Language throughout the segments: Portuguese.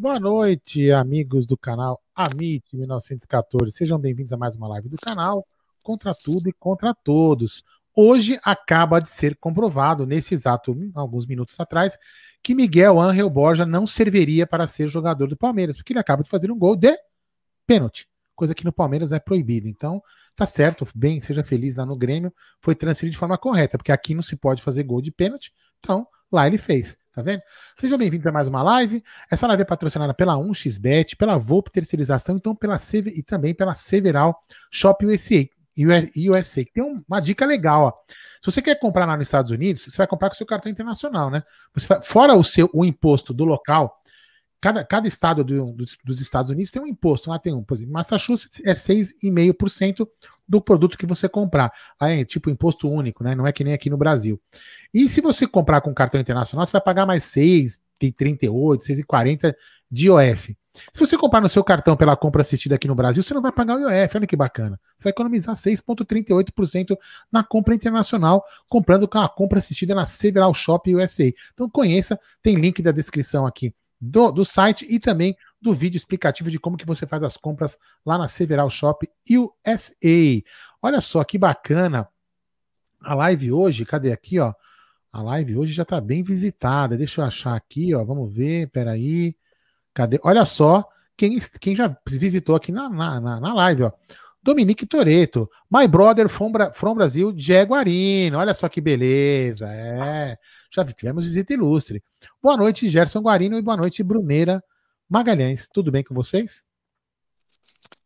Boa noite, amigos do canal Amit 1914. Sejam bem-vindos a mais uma live do canal Contra Tudo e Contra Todos. Hoje acaba de ser comprovado, nesse exato, alguns minutos atrás, que Miguel Angel Borja não serviria para ser jogador do Palmeiras, porque ele acaba de fazer um gol de pênalti, coisa que no Palmeiras é proibida. Então, tá certo, bem, seja feliz lá no Grêmio, foi transferido de forma correta, porque aqui não se pode fazer gol de pênalti, então lá ele fez. Tá vendo? Sejam bem-vindos a mais uma live. Essa live é patrocinada pela 1xBet, pela Volpe Terceirização, então pela Sever, e também pela Several Shop USA. USA, tem uma dica legal, ó. Se você quer comprar lá nos Estados Unidos, você vai comprar com seu cartão internacional, né? Você fora o seu o imposto do local, cada, cada estado do, dos, dos, Estados Unidos tem um imposto. Lá tem um, por exemplo, Massachusetts é 6,5% do produto que você comprar. Aí é tipo imposto único, né? Não é que nem aqui no Brasil. E se você comprar com cartão internacional, você vai pagar mais 6,38, 6,40 de IOF. Se você comprar no seu cartão pela compra assistida aqui no Brasil, você não vai pagar o IOF. Olha que bacana. Você vai economizar 6,38% na compra internacional, comprando com a compra assistida na Several Shop USA. Então conheça, tem link da descrição aqui do, do site e também do vídeo explicativo de como que você faz as compras lá na Several Shop USA. Olha só que bacana. A live hoje, cadê aqui, ó? A live hoje já está bem visitada. Deixa eu achar aqui, ó. Vamos ver, peraí. Cadê? Olha só quem, quem já visitou aqui na, na, na live, ó. Dominique Toreto, My Brother from, from Brasil, Guarino. Olha só que beleza. É, já tivemos visita ilustre. Boa noite, Gerson Guarino, e boa noite, Bruneira Magalhães. Tudo bem com vocês?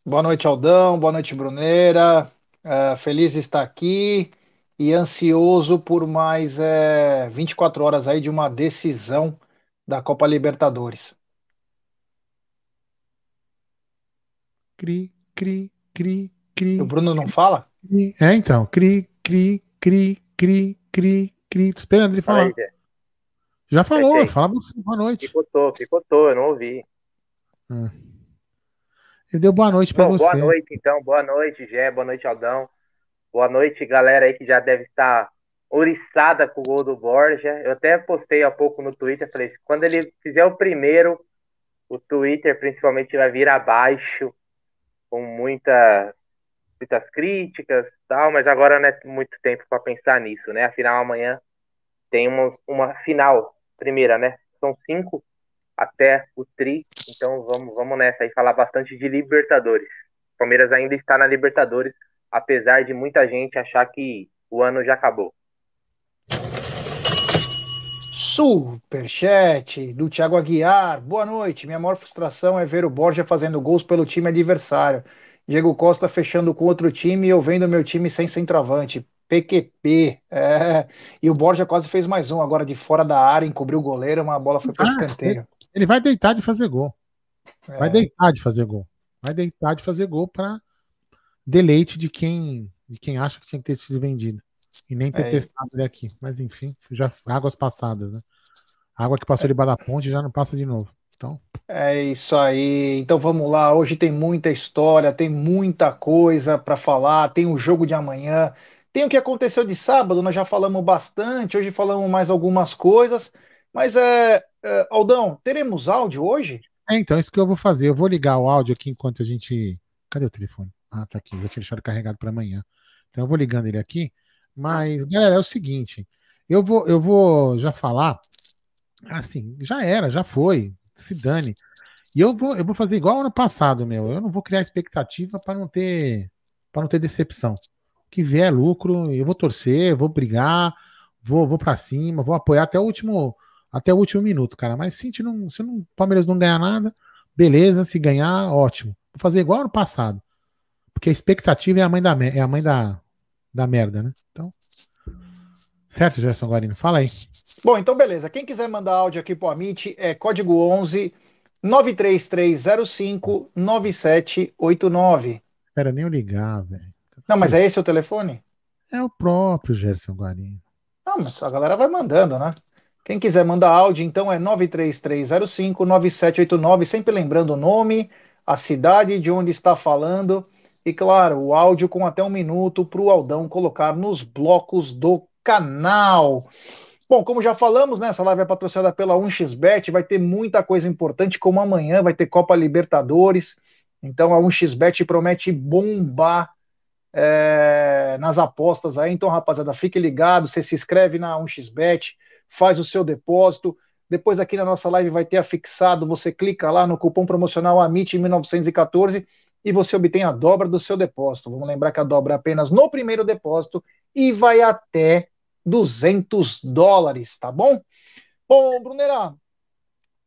Boa noite, Aldão. Boa noite, Bruneira. É, feliz estar aqui e ansioso por mais é, 24 horas aí de uma decisão da Copa Libertadores. Cri, cri, cri, cri. O Bruno não fala? Cri. É, então. Cri, cri, cri, cri, cri, cri. Tô esperando ele falar. Aí, Já falou, Perfeito. fala você. Boa noite. Picotou, picotou, eu não ouvi. Ah. Ele deu boa noite para você. Boa noite, então. Boa noite, Gé. Boa noite, Aldão. Boa noite, galera aí que já deve estar oriçada com o gol do Borja. Eu até postei há pouco no Twitter, falei, quando ele fizer o primeiro, o Twitter principalmente vai vir abaixo, com muita, muitas críticas tal, mas agora não é muito tempo para pensar nisso, né? Afinal, amanhã tem uma, final, primeira, né? São cinco até o Tri, então vamos, vamos nessa aí falar bastante de Libertadores. Palmeiras ainda está na Libertadores, apesar de muita gente achar que o ano já acabou. Superchat do Thiago Aguiar. Boa noite. Minha maior frustração é ver o Borja fazendo gols pelo time adversário. Diego Costa fechando com outro time e eu vendo meu time sem centroavante. PQP. É. E o Borja quase fez mais um agora de fora da área, encobriu o goleiro, uma bola foi para o ah, escanteio. Ele vai deitar de fazer gol. É. Vai deitar de fazer gol. Vai deitar de fazer gol para deleite de quem de quem acha que tinha que ter sido vendido. E nem ter é. testado ele aqui. Mas enfim, já águas passadas, né? água que passou é. debaixo da ponte já não passa de novo. Então. É isso aí. Então vamos lá. Hoje tem muita história, tem muita coisa para falar. Tem o jogo de amanhã. Tem o que aconteceu de sábado. Nós já falamos bastante. Hoje falamos mais algumas coisas. Mas é, é Aldão, teremos áudio hoje? É, então isso que eu vou fazer. Eu vou ligar o áudio aqui enquanto a gente. Cadê o telefone? Ah, tá aqui. Vou te deixar carregado para amanhã. Então eu vou ligando ele aqui. Mas, galera, é o seguinte. Eu vou, eu vou já falar. Assim, já era, já foi. Se dane. E eu vou, eu vou fazer igual ano passado, meu. Eu não vou criar expectativa para não ter para não ter decepção. O que vier é lucro, eu vou torcer, vou brigar, vou, vou para cima, vou apoiar até o último até o último minuto, cara. Mas se, não, se não, Palmeiras não ganhar nada, beleza. Se ganhar, ótimo. Vou fazer igual ano passado. Porque a expectativa é a mãe da, é a mãe da, da merda, né? Então. Certo, Gerson Guarino? Fala aí. Bom, então beleza. Quem quiser mandar áudio aqui pro Amit é código 11 93305 9789. Espera nem eu ligar, velho. Não, mas é esse o telefone? É o próprio Gerson Guarino. Não, mas a galera vai mandando, né? Quem quiser mandar áudio, então é 93305 9789, sempre lembrando o nome, a cidade de onde está falando e, claro, o áudio com até um minuto para o Aldão colocar nos blocos do canal. Bom, como já falamos, né, essa live é patrocinada pela 1xBet, vai ter muita coisa importante, como amanhã vai ter Copa Libertadores, então a 1xBet promete bombar é, nas apostas aí, então rapaziada, fique ligado, você se inscreve na 1xBet, faz o seu depósito, depois aqui na nossa live vai ter afixado, você clica lá no cupom promocional AMIT1914 e você obtém a dobra do seu depósito. Vamos lembrar que a dobra é apenas no primeiro depósito e vai até 200 dólares, tá bom? Bom, Brunera,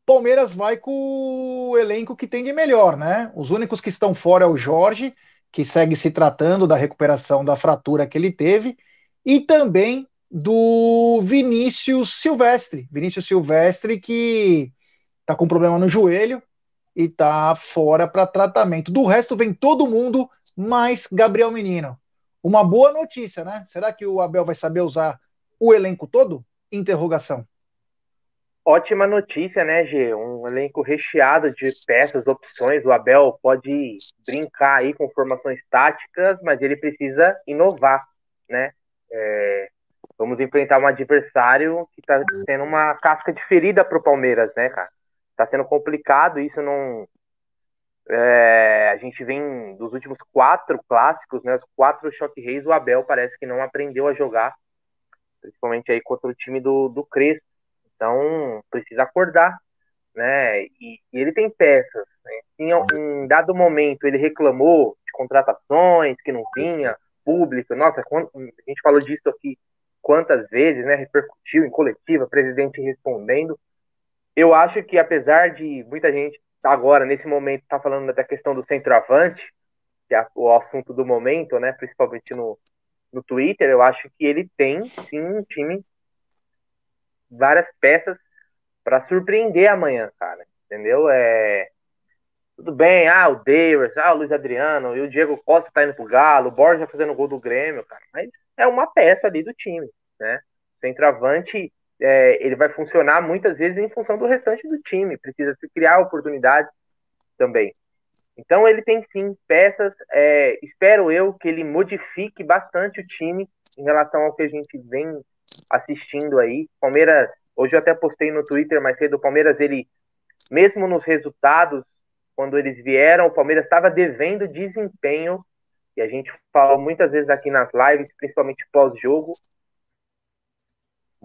Palmeiras vai com o elenco que tem de melhor, né? Os únicos que estão fora é o Jorge, que segue se tratando da recuperação da fratura que ele teve, e também do Vinícius Silvestre. Vinícius Silvestre que tá com problema no joelho, e tá fora para tratamento. Do resto vem todo mundo, mais Gabriel Menino. Uma boa notícia, né? Será que o Abel vai saber usar o elenco todo? Interrogação. Ótima notícia, né, G? Um elenco recheado de peças, opções. O Abel pode brincar aí com formações táticas, mas ele precisa inovar, né? É, vamos enfrentar um adversário que está sendo uma casca de ferida para o Palmeiras, né, cara? Tá sendo complicado, isso não. É, a gente vem dos últimos quatro clássicos, né? Os quatro choque reis, o Abel parece que não aprendeu a jogar, principalmente aí contra o time do, do Crespo. Então precisa acordar, né? E, e ele tem peças. Né? Em, em dado momento ele reclamou de contratações que não vinha, público. Nossa, a gente falou disso aqui quantas vezes, né? Repercutiu em coletiva, presidente respondendo eu acho que apesar de muita gente agora, nesse momento, tá falando da questão do centroavante, que é o assunto do momento, né? Principalmente no, no Twitter, eu acho que ele tem sim um time, várias peças para surpreender amanhã, cara. Entendeu? É. Tudo bem, ah, o Davis, ah, o Luiz Adriano, e o Diego Costa tá indo pro Galo, o Borja fazendo gol do Grêmio, cara. Mas é uma peça ali do time, né? Centroavante é, ele vai funcionar muitas vezes em função do restante do time, precisa se criar oportunidades também. Então ele tem sim peças, é, espero eu que ele modifique bastante o time em relação ao que a gente vem assistindo aí. Palmeiras, hoje eu até postei no Twitter mais cedo, o Palmeiras, ele, mesmo nos resultados, quando eles vieram, o Palmeiras estava devendo desempenho, e a gente fala muitas vezes aqui nas lives, principalmente pós-jogo,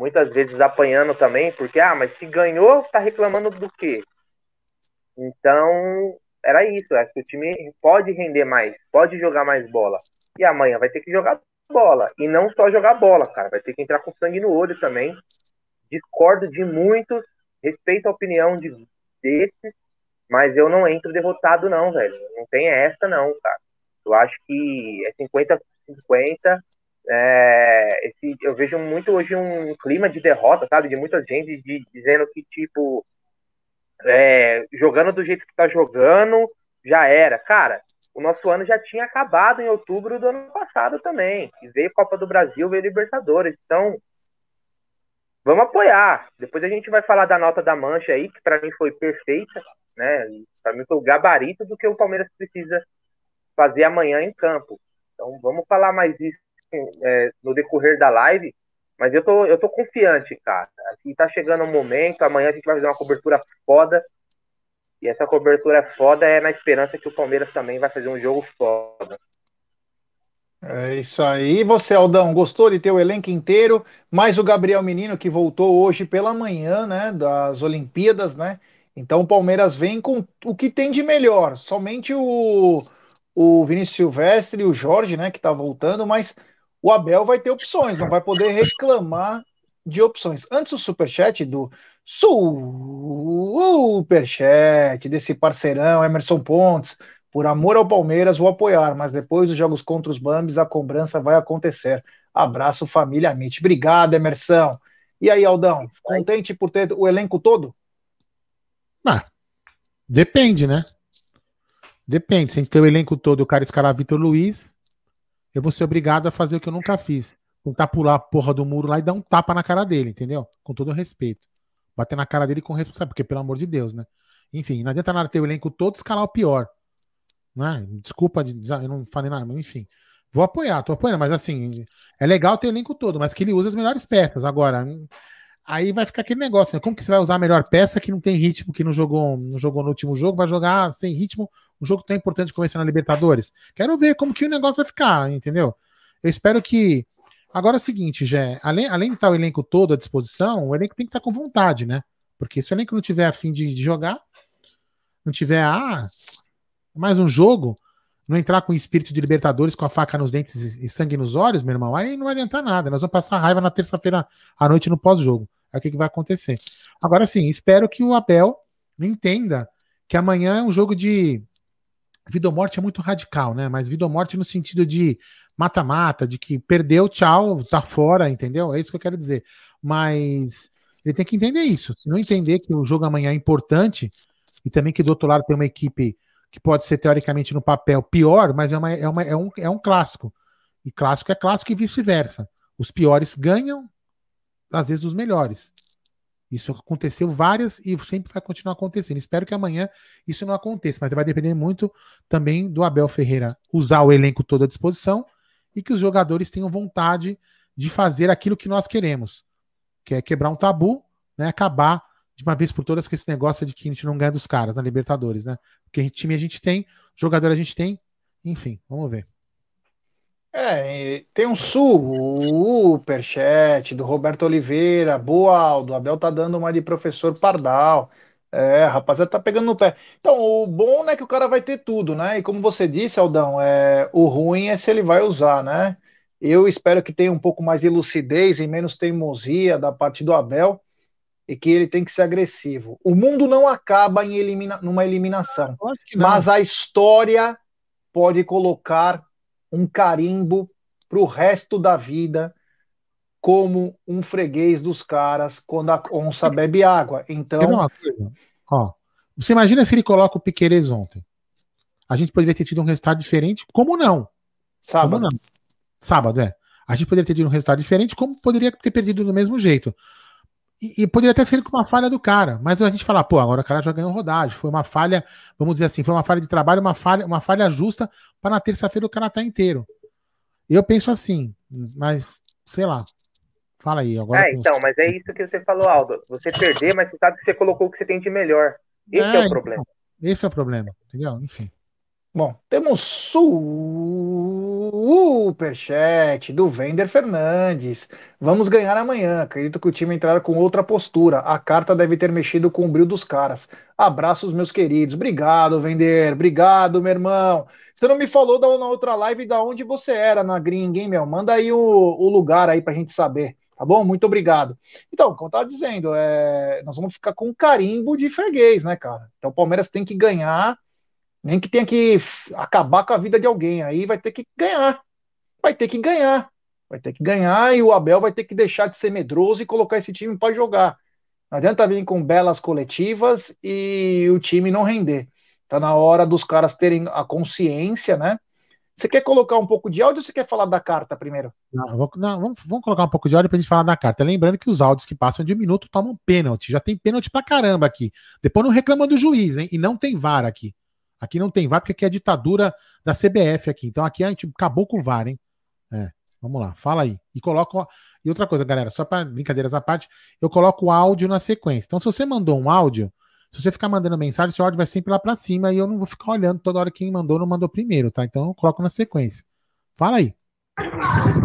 muitas vezes apanhando também, porque, ah, mas se ganhou, tá reclamando do quê? Então, era isso. Acho que o time pode render mais, pode jogar mais bola. E amanhã vai ter que jogar bola. E não só jogar bola, cara. Vai ter que entrar com sangue no olho também. discordo de muitos, respeito a opinião de, desses, mas eu não entro derrotado, não, velho. Não tem essa, não, cara. Eu acho que é 50-50. É, esse, eu vejo muito hoje um clima de derrota, sabe? De muita gente de, dizendo que, tipo, é, jogando do jeito que tá jogando, já era. Cara, o nosso ano já tinha acabado em outubro do ano passado também. E veio Copa do Brasil, veio Libertadores. Então, vamos apoiar. Depois a gente vai falar da nota da mancha aí, que para mim foi perfeita, né? Para mim foi o gabarito do que o Palmeiras precisa fazer amanhã em campo. Então, vamos falar mais isso é, no decorrer da live. Mas eu tô, eu tô confiante, cara. Aqui tá chegando um momento, amanhã a gente vai fazer uma cobertura foda. E essa cobertura foda é na esperança que o Palmeiras também vai fazer um jogo foda. É isso aí. E você, Aldão, gostou de ter o elenco inteiro? Mais o Gabriel Menino, que voltou hoje pela manhã, né? Das Olimpíadas, né? Então o Palmeiras vem com o que tem de melhor. Somente o, o Vinícius Silvestre e o Jorge, né? Que tá voltando, mas o Abel vai ter opções, não vai poder reclamar de opções. Antes o superchat do superchat desse parceirão Emerson Pontes, por amor ao Palmeiras vou apoiar, mas depois dos jogos contra os Bambis a cobrança vai acontecer. Abraço família Amit. Obrigado, Emerson. E aí, Aldão, contente por ter o elenco todo? Ah, depende, né? Depende. Se a gente tem o elenco todo, o cara escalar Vitor Luiz, eu vou ser obrigado a fazer o que eu nunca fiz. Tentar pular a porra do muro lá e dar um tapa na cara dele, entendeu? Com todo respeito. Bater na cara dele com responsabilidade, porque pelo amor de Deus, né? Enfim, não adianta nada ter o elenco todo escalar o pior. Né? Desculpa, eu não falei nada, mas enfim. Vou apoiar, tô apoiando, mas assim, é legal ter o elenco todo, mas que ele use as melhores peças. Agora, aí vai ficar aquele negócio, né? Como que você vai usar a melhor peça que não tem ritmo, que não jogou, não jogou no último jogo, vai jogar sem ritmo um jogo tão importante como esse na Libertadores? Quero ver como que o negócio vai ficar, entendeu? Eu espero que. Agora é o seguinte, Jé, além, além de estar o elenco todo à disposição, o elenco tem que estar com vontade, né? Porque se o elenco não tiver a fim de, de jogar, não tiver, ah, mais um jogo, não entrar com o espírito de Libertadores, com a faca nos dentes e sangue nos olhos, meu irmão, aí não vai adiantar nada. Nós vamos passar raiva na terça-feira à noite no pós-jogo. É o que, que vai acontecer. Agora sim, espero que o Abel entenda que amanhã é um jogo de vida ou morte é muito radical, né? Mas vida ou morte no sentido de mata-mata, de que perdeu, tchau, tá fora, entendeu? É isso que eu quero dizer. Mas ele tem que entender isso. Se não entender que o jogo amanhã é importante e também que do outro lado tem uma equipe que pode ser teoricamente no papel pior, mas é, uma, é, uma, é, um, é um clássico. E clássico é clássico e vice-versa. Os piores ganham, às vezes, os melhores. Isso aconteceu várias e sempre vai continuar acontecendo. Espero que amanhã isso não aconteça, mas vai depender muito também do Abel Ferreira usar o elenco todo à disposição e que os jogadores tenham vontade de fazer aquilo que nós queremos, que é quebrar um tabu, né, acabar de uma vez por todas com esse negócio de que a gente não ganha dos caras na Libertadores, né? Porque time a gente tem, jogador a gente tem, enfim, vamos ver. É, tem um superchat do Roberto Oliveira. Boa, Aldo. Abel tá dando uma de professor Pardal. É, rapaziada, tá pegando no pé. Então, o bom é que o cara vai ter tudo, né? E como você disse, Aldão, é, o ruim é se ele vai usar, né? Eu espero que tenha um pouco mais de lucidez e menos teimosia da parte do Abel e que ele tem que ser agressivo. O mundo não acaba em elimina numa eliminação, mas a história pode colocar um carimbo para o resto da vida como um freguês dos caras quando a onça bebe água. Então. Ó, você imagina se ele coloca o Piqueires ontem? A gente poderia ter tido um resultado diferente? Como não? Sábado. Como não? Sábado, é. A gente poderia ter tido um resultado diferente, como poderia ter perdido do mesmo jeito. E, e, poderia ter sido com uma falha do cara, mas a gente fala, pô, agora o cara já ganhou rodagem. Foi uma falha, vamos dizer assim, foi uma falha de trabalho, uma falha, uma falha justa para na terça-feira o cara estar tá inteiro. Eu penso assim, mas sei lá. Fala aí agora. É, então, mas é isso que você falou, Aldo. Você perder, mas você sabe que você colocou o que você tem de melhor. Esse é, é o problema. Esse é o problema, entendeu? Enfim. Bom, temos superchat do Vender Fernandes. Vamos ganhar amanhã. Acredito que o time entrará com outra postura. A carta deve ter mexido com o brilho dos caras. Abraços, meus queridos. Obrigado, Vender. Obrigado, meu irmão. Você não me falou da, na outra live da onde você era na gringa, hein, meu? Manda aí o, o lugar aí pra gente saber. Tá bom? Muito obrigado. Então, como eu estava dizendo, é, nós vamos ficar com um carimbo de freguês, né, cara? Então o Palmeiras tem que ganhar, nem que tenha que acabar com a vida de alguém. Aí vai ter que ganhar. Vai ter que ganhar. Vai ter que ganhar e o Abel vai ter que deixar de ser medroso e colocar esse time para jogar. Não adianta vir com belas coletivas e o time não render. Tá na hora dos caras terem a consciência, né? Você quer colocar um pouco de áudio ou você quer falar da carta primeiro? Não, vou, não, vamos, vamos, colocar um pouco de áudio pra gente falar da carta. Lembrando que os áudios que passam de um minuto tomam pênalti. Já tem pênalti pra caramba aqui. Depois não reclama do juiz, hein? E não tem VAR aqui. Aqui não tem VAR porque aqui é a ditadura da CBF aqui. Então aqui a gente acabou com o VAR, hein? É, vamos lá, fala aí. E coloca. E outra coisa, galera, só para brincadeiras à parte, eu coloco o áudio na sequência. Então, se você mandou um áudio, se você ficar mandando mensagem, seu áudio vai sempre lá para cima e eu não vou ficar olhando toda hora quem mandou ou não mandou primeiro, tá? Então eu coloco na sequência. Fala aí.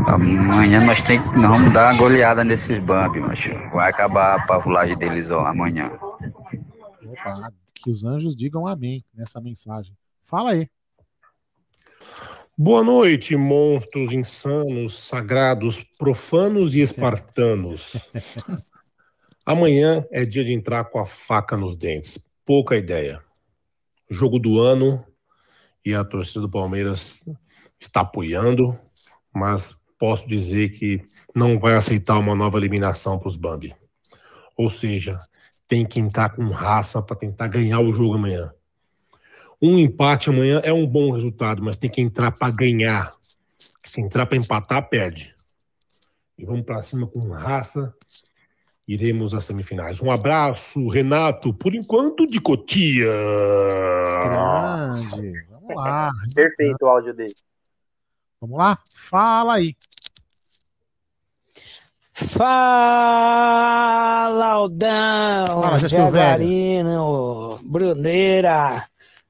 Amanhã nós, tem, nós vamos dar uma goleada nesses bump, macho. Vai acabar a pavulagem deles ó, amanhã. Opa, que os anjos digam amém nessa mensagem. Fala aí. Boa noite, monstros insanos, sagrados, profanos e espartanos. Amanhã é dia de entrar com a faca nos dentes. Pouca ideia. Jogo do ano e a torcida do Palmeiras está apoiando, mas posso dizer que não vai aceitar uma nova eliminação para os Bambi. Ou seja, tem que entrar com raça para tentar ganhar o jogo amanhã. Um empate amanhã é um bom resultado, mas tem que entrar para ganhar. Se entrar para empatar, perde. E vamos para cima com raça iremos às semifinais. Um abraço, Renato, por enquanto de Cotia. Grande. Vamos lá. Perfeito o áudio dele. Vamos lá? Fala aí. Fala, Aldão, Fala, Jaguarino, Bruneira,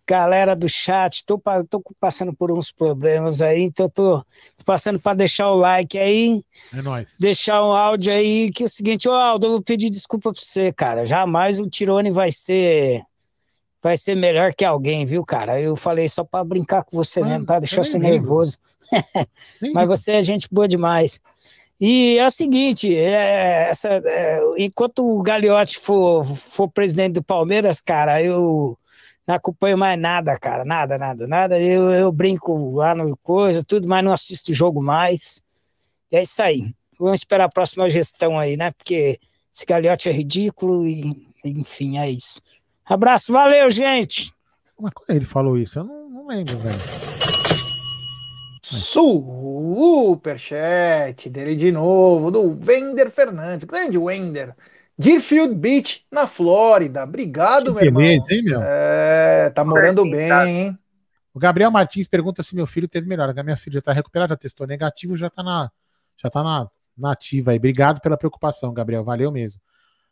galera do chat, tô, tô, passando por uns problemas aí, então tô passando para deixar o like aí. É nóis. Deixar um áudio aí, que é o seguinte, ô Aldo, eu vou pedir desculpa pra você, cara. Jamais o Tirone vai ser vai ser melhor que alguém, viu, cara? Eu falei só para brincar com você Mano, mesmo, para deixar você nervoso. Mas você é gente boa demais. E é o seguinte, é, essa, é, enquanto o Gagliotti for, for presidente do Palmeiras, cara, eu não acompanho mais nada, cara, nada, nada, nada. Eu, eu brinco lá no coisa, tudo, mas não assisto o jogo mais. E é isso aí. Vamos esperar a próxima gestão aí, né? Porque esse galhote é ridículo e, enfim, é isso. Abraço, valeu, gente! Quando ele falou isso? Eu não, não lembro, velho. Superchat dele de novo, do Wender Fernandes. Grande Wender. Deerfield Beach, na Flórida. Obrigado, que meu beleza, irmão. Hein, meu? É, tá morando bem, hein? O Gabriel Martins pergunta se meu filho teve melhora. A minha filha já tá recuperada, já testou negativo, já tá na, já tá na, na ativa aí. Obrigado pela preocupação, Gabriel. Valeu mesmo.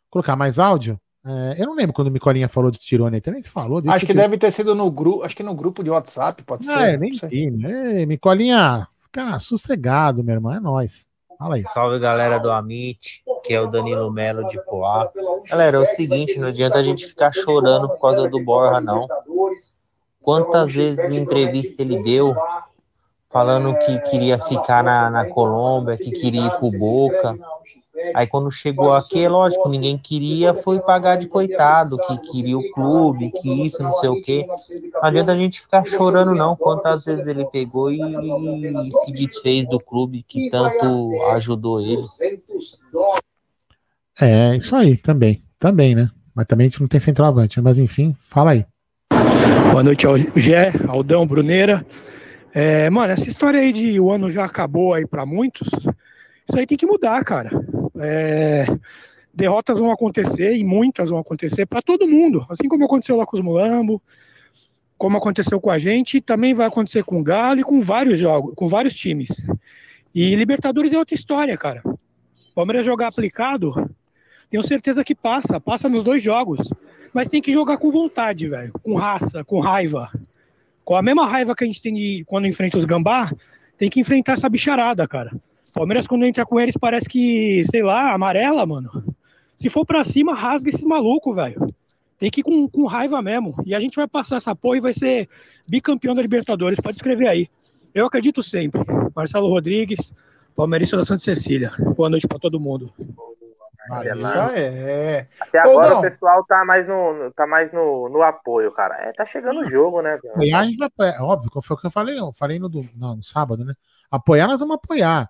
Vou colocar mais áudio? É, eu não lembro quando o Micolinha falou de Tirone, também se falou. Acho que deve ter sido no grupo, acho que no grupo de WhatsApp, pode ah, ser. É, nem vi, né? Micolinha, fica sossegado, meu irmão, é nóis. Fala aí. Salve galera do Amit, que é o Danilo Melo de Poá. Galera, é o seguinte, não adianta a gente ficar chorando por causa do Borra, não. Quantas vezes em entrevista ele deu falando que queria ficar na, na Colômbia, que queria ir pro Boca. Aí quando chegou aqui, é lógico, ninguém queria, foi pagar de coitado, que queria o clube, que isso, não sei o quê. Não adianta a gente ficar chorando, não. Quantas vezes ele pegou e, e se desfez do clube que tanto ajudou ele. É, isso aí, também. Também, né? Mas também a gente não tem centroavante, mas enfim, fala aí. Boa noite ao Gé, Aldão, Bruneira. É, mano, essa história aí de o ano já acabou aí para muitos, isso aí tem que mudar, cara. É, derrotas vão acontecer e muitas vão acontecer para todo mundo, assim como aconteceu lá com os Mulambo, como aconteceu com a gente, também vai acontecer com o Galo e com vários jogos, com vários times. E Libertadores é outra história, cara. Palmeiras jogar aplicado, tenho certeza que passa, passa nos dois jogos, mas tem que jogar com vontade, velho, com raça, com raiva. Com a mesma raiva que a gente tem de, quando enfrenta os gambá, tem que enfrentar essa bicharada, cara. Palmeiras, quando entra com eles, parece que, sei lá, amarela, mano. Se for pra cima, rasga esses malucos, velho. Tem que ir com, com raiva mesmo. E a gente vai passar essa porra e vai ser bicampeão da Libertadores. Pode escrever aí. Eu acredito sempre. Marcelo Rodrigues, Palmeirista da Santa Cecília. Boa noite para todo mundo. Isso é. Até agora o pessoal tá mais no, tá mais no, no apoio, cara. É, tá chegando o jogo, né? Apoiar, a gente vai apoiar. Óbvio, foi o que eu falei, eu falei no, não, no sábado, né? Apoiar, nós vamos apoiar.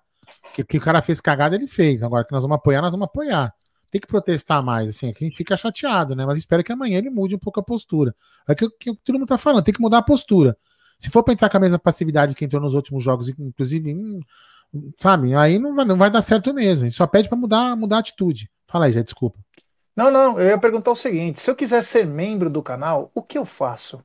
Que, que o cara fez cagada, ele fez. Agora que nós vamos apoiar, nós vamos apoiar. Tem que protestar mais, assim, a gente fica chateado, né? Mas espero que amanhã ele mude um pouco a postura. É que, que todo mundo tá falando, tem que mudar a postura. Se for pra entrar com a mesma passividade que entrou nos últimos jogos, inclusive, hum, sabe, aí não vai, não vai dar certo mesmo. Gente só pede para mudar, mudar a atitude. Fala aí, já desculpa. Não, não, eu ia perguntar o seguinte: se eu quiser ser membro do canal, o que eu faço?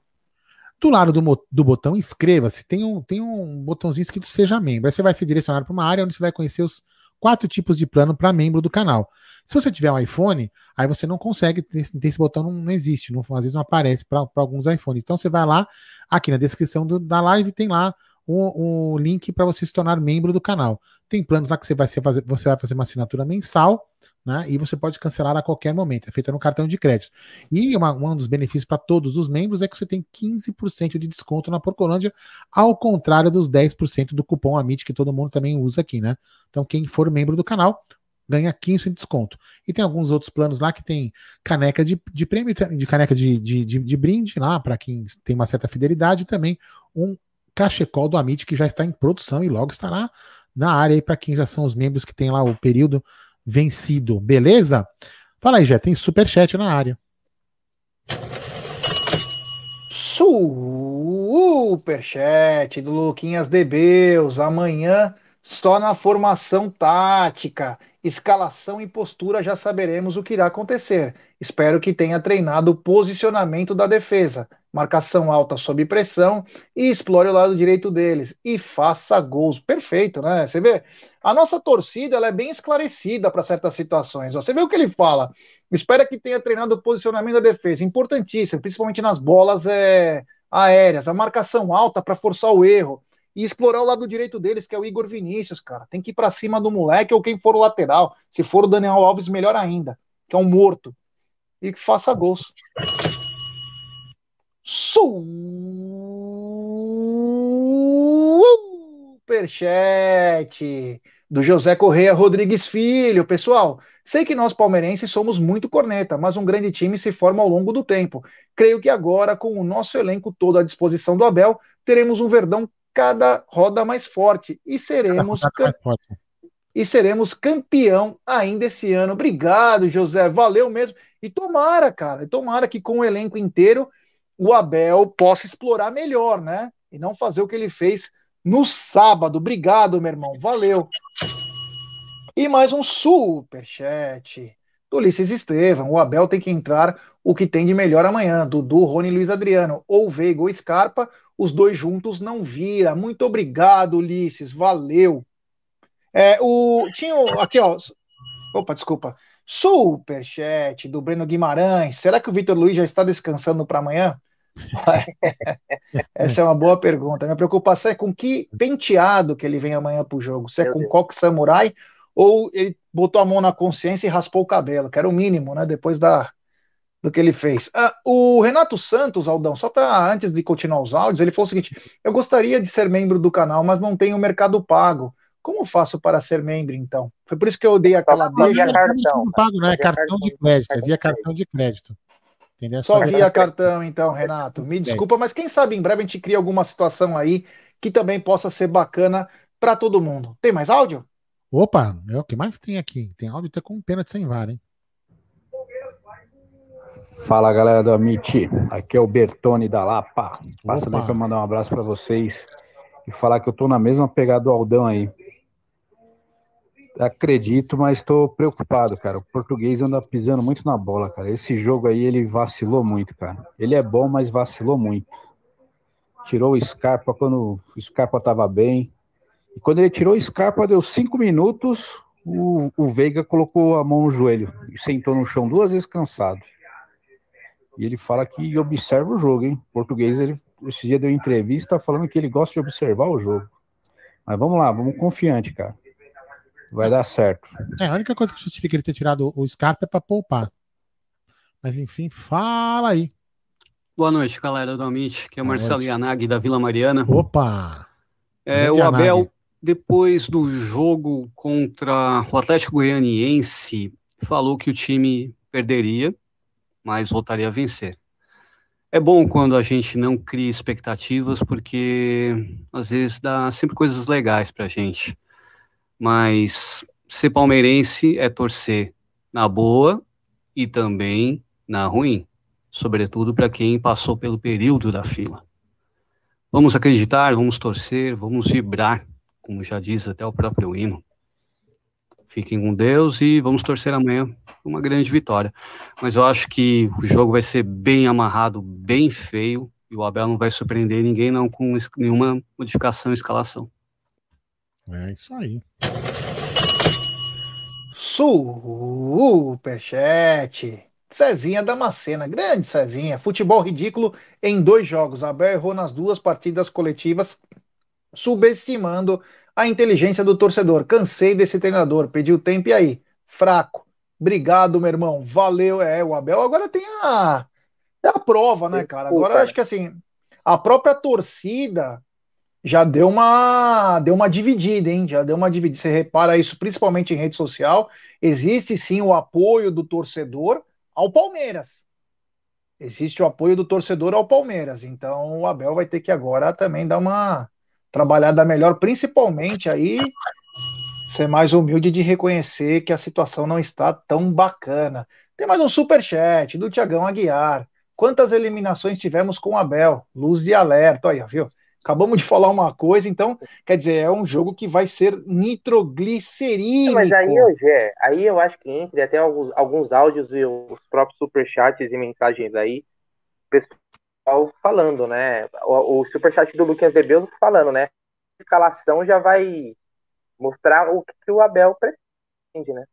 Do lado do, do botão inscreva-se, tem um, tem um botãozinho escrito Seja Membro. Aí você vai ser direcionado para uma área onde você vai conhecer os quatro tipos de plano para membro do canal. Se você tiver um iPhone, aí você não consegue, ter, ter esse botão não, não existe, não, às vezes não aparece para alguns iPhones. Então você vai lá, aqui na descrição do, da live tem lá o, o link para você se tornar membro do canal. Tem planos lá que você vai, fazer, você vai fazer uma assinatura mensal, né? E você pode cancelar a qualquer momento. É feita no cartão de crédito. E uma, um dos benefícios para todos os membros é que você tem 15% de desconto na Porcolândia, ao contrário dos 10% do cupom AMIT que todo mundo também usa aqui, né? Então, quem for membro do canal ganha 15% de desconto. E tem alguns outros planos lá que tem caneca de, de prêmio, de caneca de, de, de, de brinde lá, para quem tem uma certa fidelidade, e também um cachecol do Amit que já está em produção e logo estará na área aí para quem já são os membros que tem lá o período vencido, beleza? Fala aí, já tem super chat na área. Superchat do Luquinhas Debeus. Amanhã só na formação tática, escalação e postura já saberemos o que irá acontecer. Espero que tenha treinado o posicionamento da defesa, marcação alta sob pressão e explore o lado direito deles e faça gols. Perfeito, né? Você vê, a nossa torcida ela é bem esclarecida para certas situações. Você vê o que ele fala. Espera que tenha treinado o posicionamento da defesa, importantíssimo, principalmente nas bolas é, aéreas, a marcação alta para forçar o erro e explorar o lado direito deles, que é o Igor Vinícius, cara. Tem que ir para cima do moleque ou quem for o lateral. Se for o Daniel Alves, melhor ainda, que é um morto. E que faça gols. Superchat do José Correia Rodrigues Filho. Pessoal, sei que nós palmeirenses somos muito corneta, mas um grande time se forma ao longo do tempo. Creio que agora, com o nosso elenco todo à disposição do Abel, teremos um Verdão cada roda mais forte e seremos forte. e seremos campeão ainda esse ano. Obrigado, José, valeu mesmo. E tomara, cara, tomara que com o elenco inteiro o Abel possa explorar melhor, né? E não fazer o que ele fez no sábado. Obrigado, meu irmão, valeu. E mais um super chat do Ulisses Estevam. O Abel tem que entrar o que tem de melhor amanhã. Dudu, Rony Luiz Adriano, ou Veiga ou Scarpa, os dois juntos não vira. Muito obrigado, Ulisses, valeu. É, o, tinha aqui, ó. Opa, desculpa. Superchat do Breno Guimarães. Será que o Vitor Luiz já está descansando para amanhã? Essa é uma boa pergunta. Minha preocupação é com que penteado que ele vem amanhã para o jogo. Se é com coque samurai ou ele botou a mão na consciência e raspou o cabelo, que era o mínimo, né? Depois da, do que ele fez. Ah, o Renato Santos, Aldão, só para antes de continuar os áudios, ele falou o seguinte: eu gostaria de ser membro do canal, mas não tenho mercado pago. Como faço para ser membro, então? Foi por isso que eu dei aquela deixa. Via cartão, pago, né? cartão de crédito, é via cartão de crédito. Entendeu? Só via cartão, então, Renato. Me desculpa, mas quem sabe em breve a gente cria alguma situação aí que também possa ser bacana para todo mundo. Tem mais áudio? Opa, é o que mais tem aqui. Tem áudio até com pena de sem vara, hein? Fala galera do Amit, aqui é o Bertone da Lapa. Passando aí para mandar um abraço para vocês e falar que eu tô na mesma pegada do Aldão aí. Acredito, mas estou preocupado, cara. O português anda pisando muito na bola, cara. Esse jogo aí ele vacilou muito, cara. Ele é bom, mas vacilou muito. Tirou o Scarpa quando o Scarpa tava bem. E quando ele tirou o Scarpa, deu cinco minutos, o, o Veiga colocou a mão no joelho e sentou no chão duas vezes cansado. E ele fala que observa o jogo, hein? O português, ele esse dia deu entrevista falando que ele gosta de observar o jogo. Mas vamos lá, vamos confiante, cara. Vai dar certo. É, a única coisa que justifica ele ter tirado o Scarpa é para poupar. Mas enfim, fala aí. Boa noite, galera do Amit, que é o Marcelo Yanagi da Vila Mariana. Opa! É, o Abel, depois do jogo contra o Atlético Goianiense, falou que o time perderia, mas voltaria a vencer. É bom quando a gente não cria expectativas, porque às vezes dá sempre coisas legais pra gente. Mas ser palmeirense é torcer na boa e também na ruim, sobretudo para quem passou pelo período da fila. Vamos acreditar, vamos torcer, vamos vibrar, como já diz até o próprio hino. Fiquem com Deus e vamos torcer amanhã uma grande vitória. Mas eu acho que o jogo vai ser bem amarrado, bem feio, e o Abel não vai surpreender ninguém não com nenhuma modificação em escalação. É isso aí. Superchat. Cezinha Damascena, grande Cezinha. Futebol ridículo em dois jogos. Abel errou nas duas partidas coletivas, subestimando a inteligência do torcedor. Cansei desse treinador, pediu tempo e aí? Fraco. Obrigado, meu irmão. Valeu. É, o Abel agora tem a, é a prova, né, cara? Agora eu acho que assim, a própria torcida já deu uma deu uma dividida, hein? Já deu uma dividida. Você repara isso principalmente em rede social. Existe sim o apoio do torcedor ao Palmeiras. Existe o apoio do torcedor ao Palmeiras. Então o Abel vai ter que agora também dar uma trabalhada melhor, principalmente aí ser mais humilde de reconhecer que a situação não está tão bacana. Tem mais um super chat do Tiagão Aguiar. Quantas eliminações tivemos com o Abel? Luz de alerta, aí, viu? Acabamos de falar uma coisa, então, quer dizer, é um jogo que vai ser nitroglicerínico. Mas aí, Gé, aí eu acho que entre até alguns, alguns áudios e os próprios superchats e mensagens aí, falando, né? O, o superchat do Lucas Debelo falando, né? A escalação já vai mostrar o que o Abel pretende, né?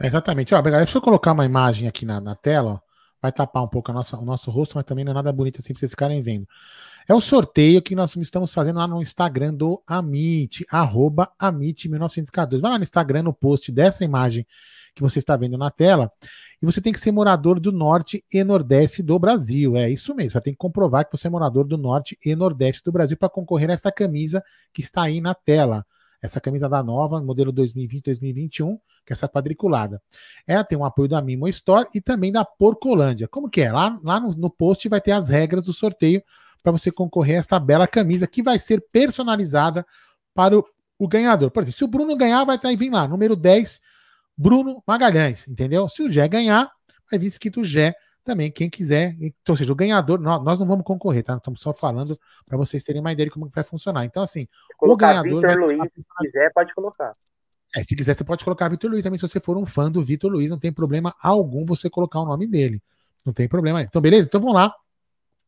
É exatamente. Ó, deixa eu colocar uma imagem aqui na, na tela, ó vai tapar um pouco nossa, o nosso rosto, mas também não é nada bonito assim pra vocês ficarem vendo. É o sorteio que nós estamos fazendo lá no Instagram do Amit, arroba Amit1914. Vai lá no Instagram, no post dessa imagem que você está vendo na tela, e você tem que ser morador do Norte e Nordeste do Brasil. É isso mesmo, você tem que comprovar que você é morador do Norte e Nordeste do Brasil para concorrer a essa camisa que está aí na tela. Essa camisa da nova, modelo 2020-2021, que é essa quadriculada. Ela tem um apoio da Mimo Store e também da Porcolândia. Como que é? Lá, lá no, no post vai ter as regras do sorteio para você concorrer a esta bela camisa que vai ser personalizada para o, o ganhador. Por exemplo, se o Bruno ganhar, vai estar tá vir lá, número 10, Bruno Magalhães, entendeu? Se o Gé ganhar, vai vir escrito Gé também, quem quiser. Então, ou seja, o ganhador, nós, não vamos concorrer, tá? Estamos só falando para vocês terem uma ideia de como vai funcionar. Então, assim, o ganhador. Vitor Luiz, se quiser, pode colocar. É, se quiser, você pode colocar Vitor Luiz também. Se você for um fã do Vitor Luiz, não tem problema algum você colocar o nome dele. Não tem problema. Então, beleza? Então vamos lá.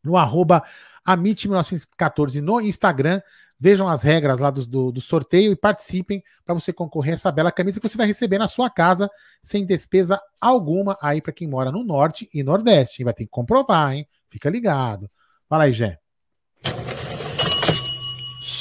No arroba Amit1914 no Instagram. Vejam as regras lá do, do, do sorteio e participem para você concorrer a essa bela camisa que você vai receber na sua casa sem despesa alguma aí para quem mora no norte e nordeste. Vai ter que comprovar, hein? Fica ligado. Fala aí, Jé.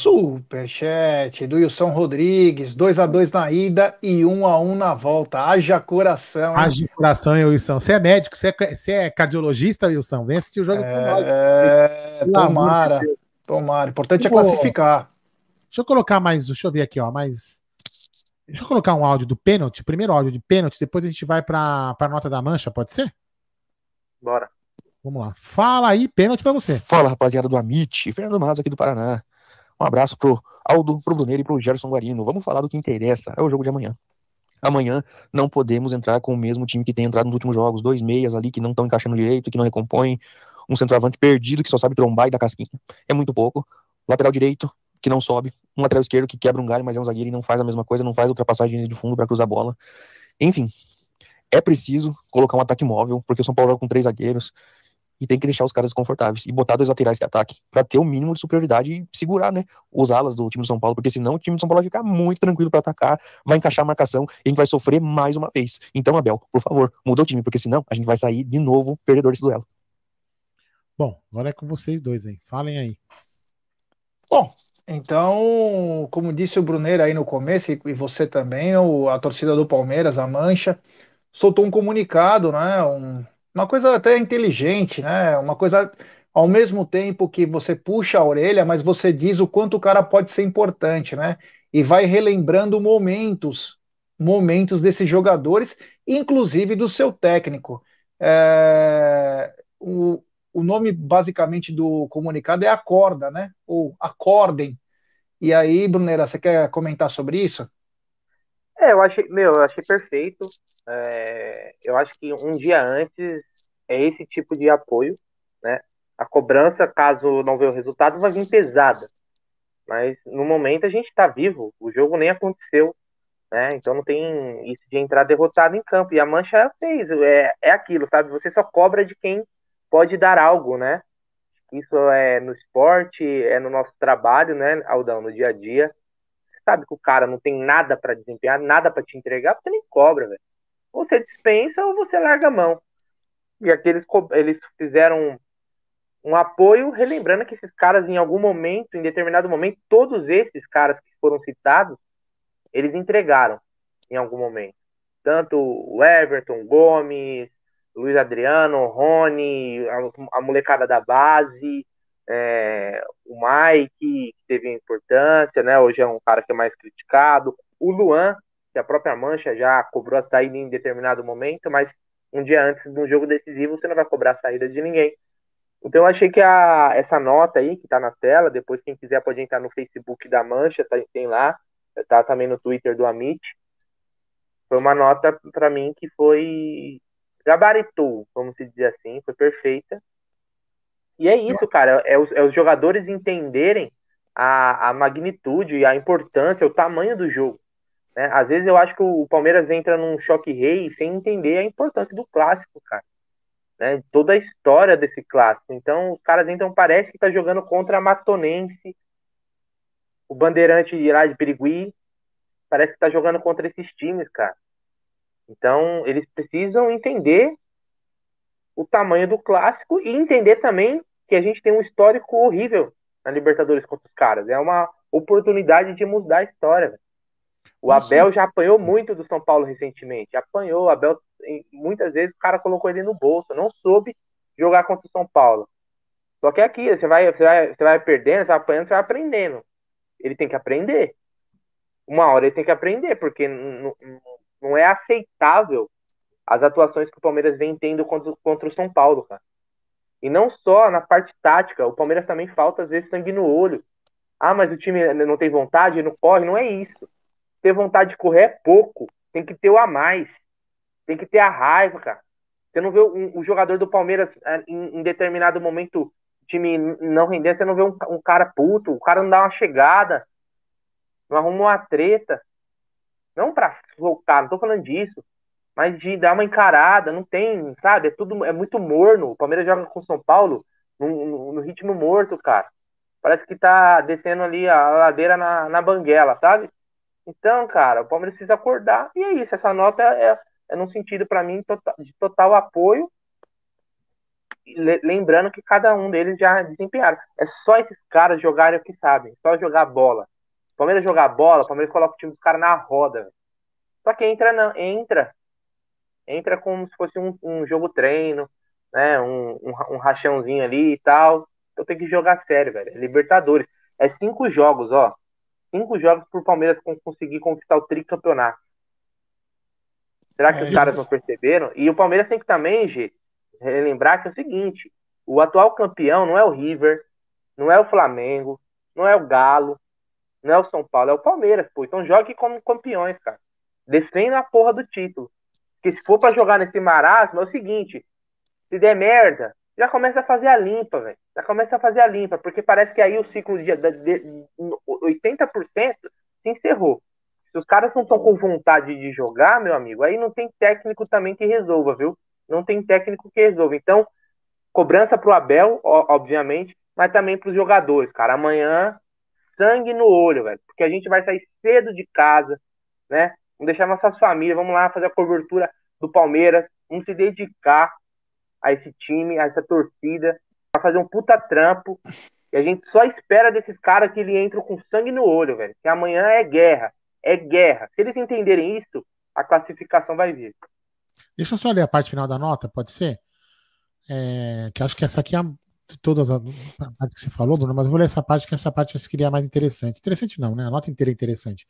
Superchat do Wilson Rodrigues, 2 a 2 na ida e 1 um a 1 um na volta. Haja coração. Hein? Haja coração, Wilson. Você é médico, você é, você é cardiologista, Wilson? Vem assistir o jogo é, com nós. É, tomara, tomara. Importante é classificar. Deixa eu colocar mais, deixa eu ver aqui, ó, mais Deixa eu colocar um áudio do pênalti, primeiro áudio de pênalti, depois a gente vai para a nota da mancha, pode ser? Bora. Vamos lá. Fala aí, pênalti para você. Fala, rapaziada do Amit, Fernando Matos aqui do Paraná. Um abraço pro Aldo, pro Bruneiro e pro Gerson Guarino. Vamos falar do que interessa. É o jogo de amanhã. Amanhã não podemos entrar com o mesmo time que tem entrado nos últimos jogos. Dois meias ali que não estão encaixando direito, que não recompõem. Um centroavante perdido que só sabe trombar e dar casquinha. É muito pouco. Lateral direito que não sobe. Um lateral esquerdo que quebra um galho, mas é um zagueiro e não faz a mesma coisa, não faz ultrapassagem de fundo para cruzar a bola. Enfim, é preciso colocar um ataque móvel, porque o São Paulo joga com três zagueiros e tem que deixar os caras desconfortáveis e botar dois laterais de ataque para ter o mínimo de superioridade e segurar, né, os alas do time do São Paulo, porque senão o time do São Paulo vai ficar muito tranquilo para atacar, vai encaixar a marcação e a gente vai sofrer mais uma vez. Então, Abel, por favor, muda o time, porque senão a gente vai sair de novo perdedor desse duelo. Bom, agora é com vocês dois aí. Falem aí. Bom, então, como disse o Bruneiro aí no começo, e você também, a torcida do Palmeiras, a Mancha, soltou um comunicado, né? Um, uma coisa até inteligente, né? Uma coisa ao mesmo tempo que você puxa a orelha, mas você diz o quanto o cara pode ser importante, né? E vai relembrando momentos, momentos desses jogadores, inclusive do seu técnico. É, o, o nome basicamente do comunicado é acorda, né? Ou acordem. E aí, Brunera, você quer comentar sobre isso? É, eu achei, meu, eu achei perfeito. É, eu acho que um dia antes é esse tipo de apoio, né? A cobrança, caso não veja o resultado, vai vir pesada. Mas no momento a gente está vivo, o jogo nem aconteceu, né? Então não tem isso de entrar derrotado em campo. E a Mancha fez, é, é aquilo, sabe? Você só cobra de quem pode dar algo, né? Isso é no esporte, é no nosso trabalho, né, Aldão, no dia a dia. Você sabe que o cara não tem nada para desempenhar, nada para te entregar, você nem cobra, velho. Ou você dispensa ou você larga a mão. E aqueles eles fizeram um apoio, relembrando que esses caras, em algum momento, em determinado momento, todos esses caras que foram citados, eles entregaram em algum momento. Tanto o Everton, Gomes, Luiz Adriano, Rony, a, a molecada da base, é, o Mike, que teve importância, né? Hoje é um cara que é mais criticado. O Luan, que a própria Mancha já cobrou a saída em determinado momento, mas um dia antes de um jogo decisivo você não vai cobrar a saída de ninguém. Então eu achei que a, essa nota aí que tá na tela, depois quem quiser pode entrar no Facebook da Mancha, tá, tem lá, tá também no Twitter do Amit. Foi uma nota para mim que foi gabaritou, vamos dizer assim, foi perfeita. E é isso, cara, é os, é os jogadores entenderem a, a magnitude a importância, o tamanho do jogo. Né? Às vezes eu acho que o Palmeiras entra num choque rei sem entender a importância do clássico, cara né, toda a história desse clássico. Então, os caras então parece que tá jogando contra a Matonense, o Bandeirante de lá de Birigui, parece que tá jogando contra esses times, cara. Então, eles precisam entender o tamanho do clássico e entender também que a gente tem um histórico horrível na Libertadores contra os caras. É uma oportunidade de mudar a história. Véio. O Abel já apanhou muito do São Paulo recentemente. Apanhou. O Abel, muitas vezes, o cara colocou ele no bolso. Não soube jogar contra o São Paulo. Só que é aqui, você vai, você vai, você vai perdendo, você vai apanhando, você vai aprendendo. Ele tem que aprender. Uma hora ele tem que aprender, porque não é aceitável as atuações que o Palmeiras vem tendo contra, contra o São Paulo, cara. E não só na parte tática, o Palmeiras também falta, às vezes, sangue no olho. Ah, mas o time não tem vontade, não corre, não é isso ter vontade de correr é pouco. Tem que ter o a mais. Tem que ter a raiva, cara. Você não vê um, um jogador do Palmeiras é, em, em, determinado momento, time não render, você não vê um, um, cara puto, o cara não dá uma chegada, não arruma uma treta. Não pra soltar, não tô falando disso. Mas de dar uma encarada, não tem, sabe? É tudo, é muito morno. O Palmeiras joga com o São Paulo no, no, no ritmo morto, cara. Parece que tá descendo ali a ladeira na, na banguela, sabe? Então, cara, o Palmeiras precisa acordar e é isso. Essa nota é, é, é num sentido, para mim, total, de total apoio. Lembrando que cada um deles já desempenharam. É só esses caras jogarem o que sabem, só jogar bola. O Palmeiras jogar bola, o Palmeiras coloca o time dos caras na roda. Véio. Só que entra, não, entra. Entra como se fosse um, um jogo treino, né? Um, um, um, rachãozinho ali e tal. Então tem que jogar sério, velho. É Libertadores. É cinco jogos, ó cinco jogos para o Palmeiras conseguir conquistar o tricampeonato. Será que é, os caras não perceberam? E o Palmeiras tem que também, G, lembrar que é o seguinte: o atual campeão não é o River, não é o Flamengo, não é o Galo, não é o São Paulo, é o Palmeiras, pô. Então jogue como campeões, cara. Defenda a porra do título. Porque se for para jogar nesse marasmo, é o seguinte: se der merda, já começa a fazer a limpa, velho. Já começa a fazer a limpa, porque parece que aí o ciclo de, de, de 80% se encerrou. Se os caras não estão com vontade de jogar, meu amigo, aí não tem técnico também que resolva, viu? Não tem técnico que resolva. Então, cobrança pro Abel, obviamente, mas também pros jogadores, cara. Amanhã, sangue no olho, velho. Porque a gente vai sair cedo de casa, né? Vamos deixar nossas famílias, vamos lá fazer a cobertura do Palmeiras, vamos se dedicar a esse time, a essa torcida, para fazer um puta trampo. E a gente só espera desses caras que ele entre com sangue no olho, velho. Que amanhã é guerra. É guerra. Se eles entenderem isso, a classificação vai vir. Deixa eu só ler a parte final da nota, pode ser? É, que acho que essa aqui é todas as partes que você falou, Bruno, mas vou ler essa parte, que essa parte eu queria mais interessante. Interessante não, né? A nota inteira é interessante.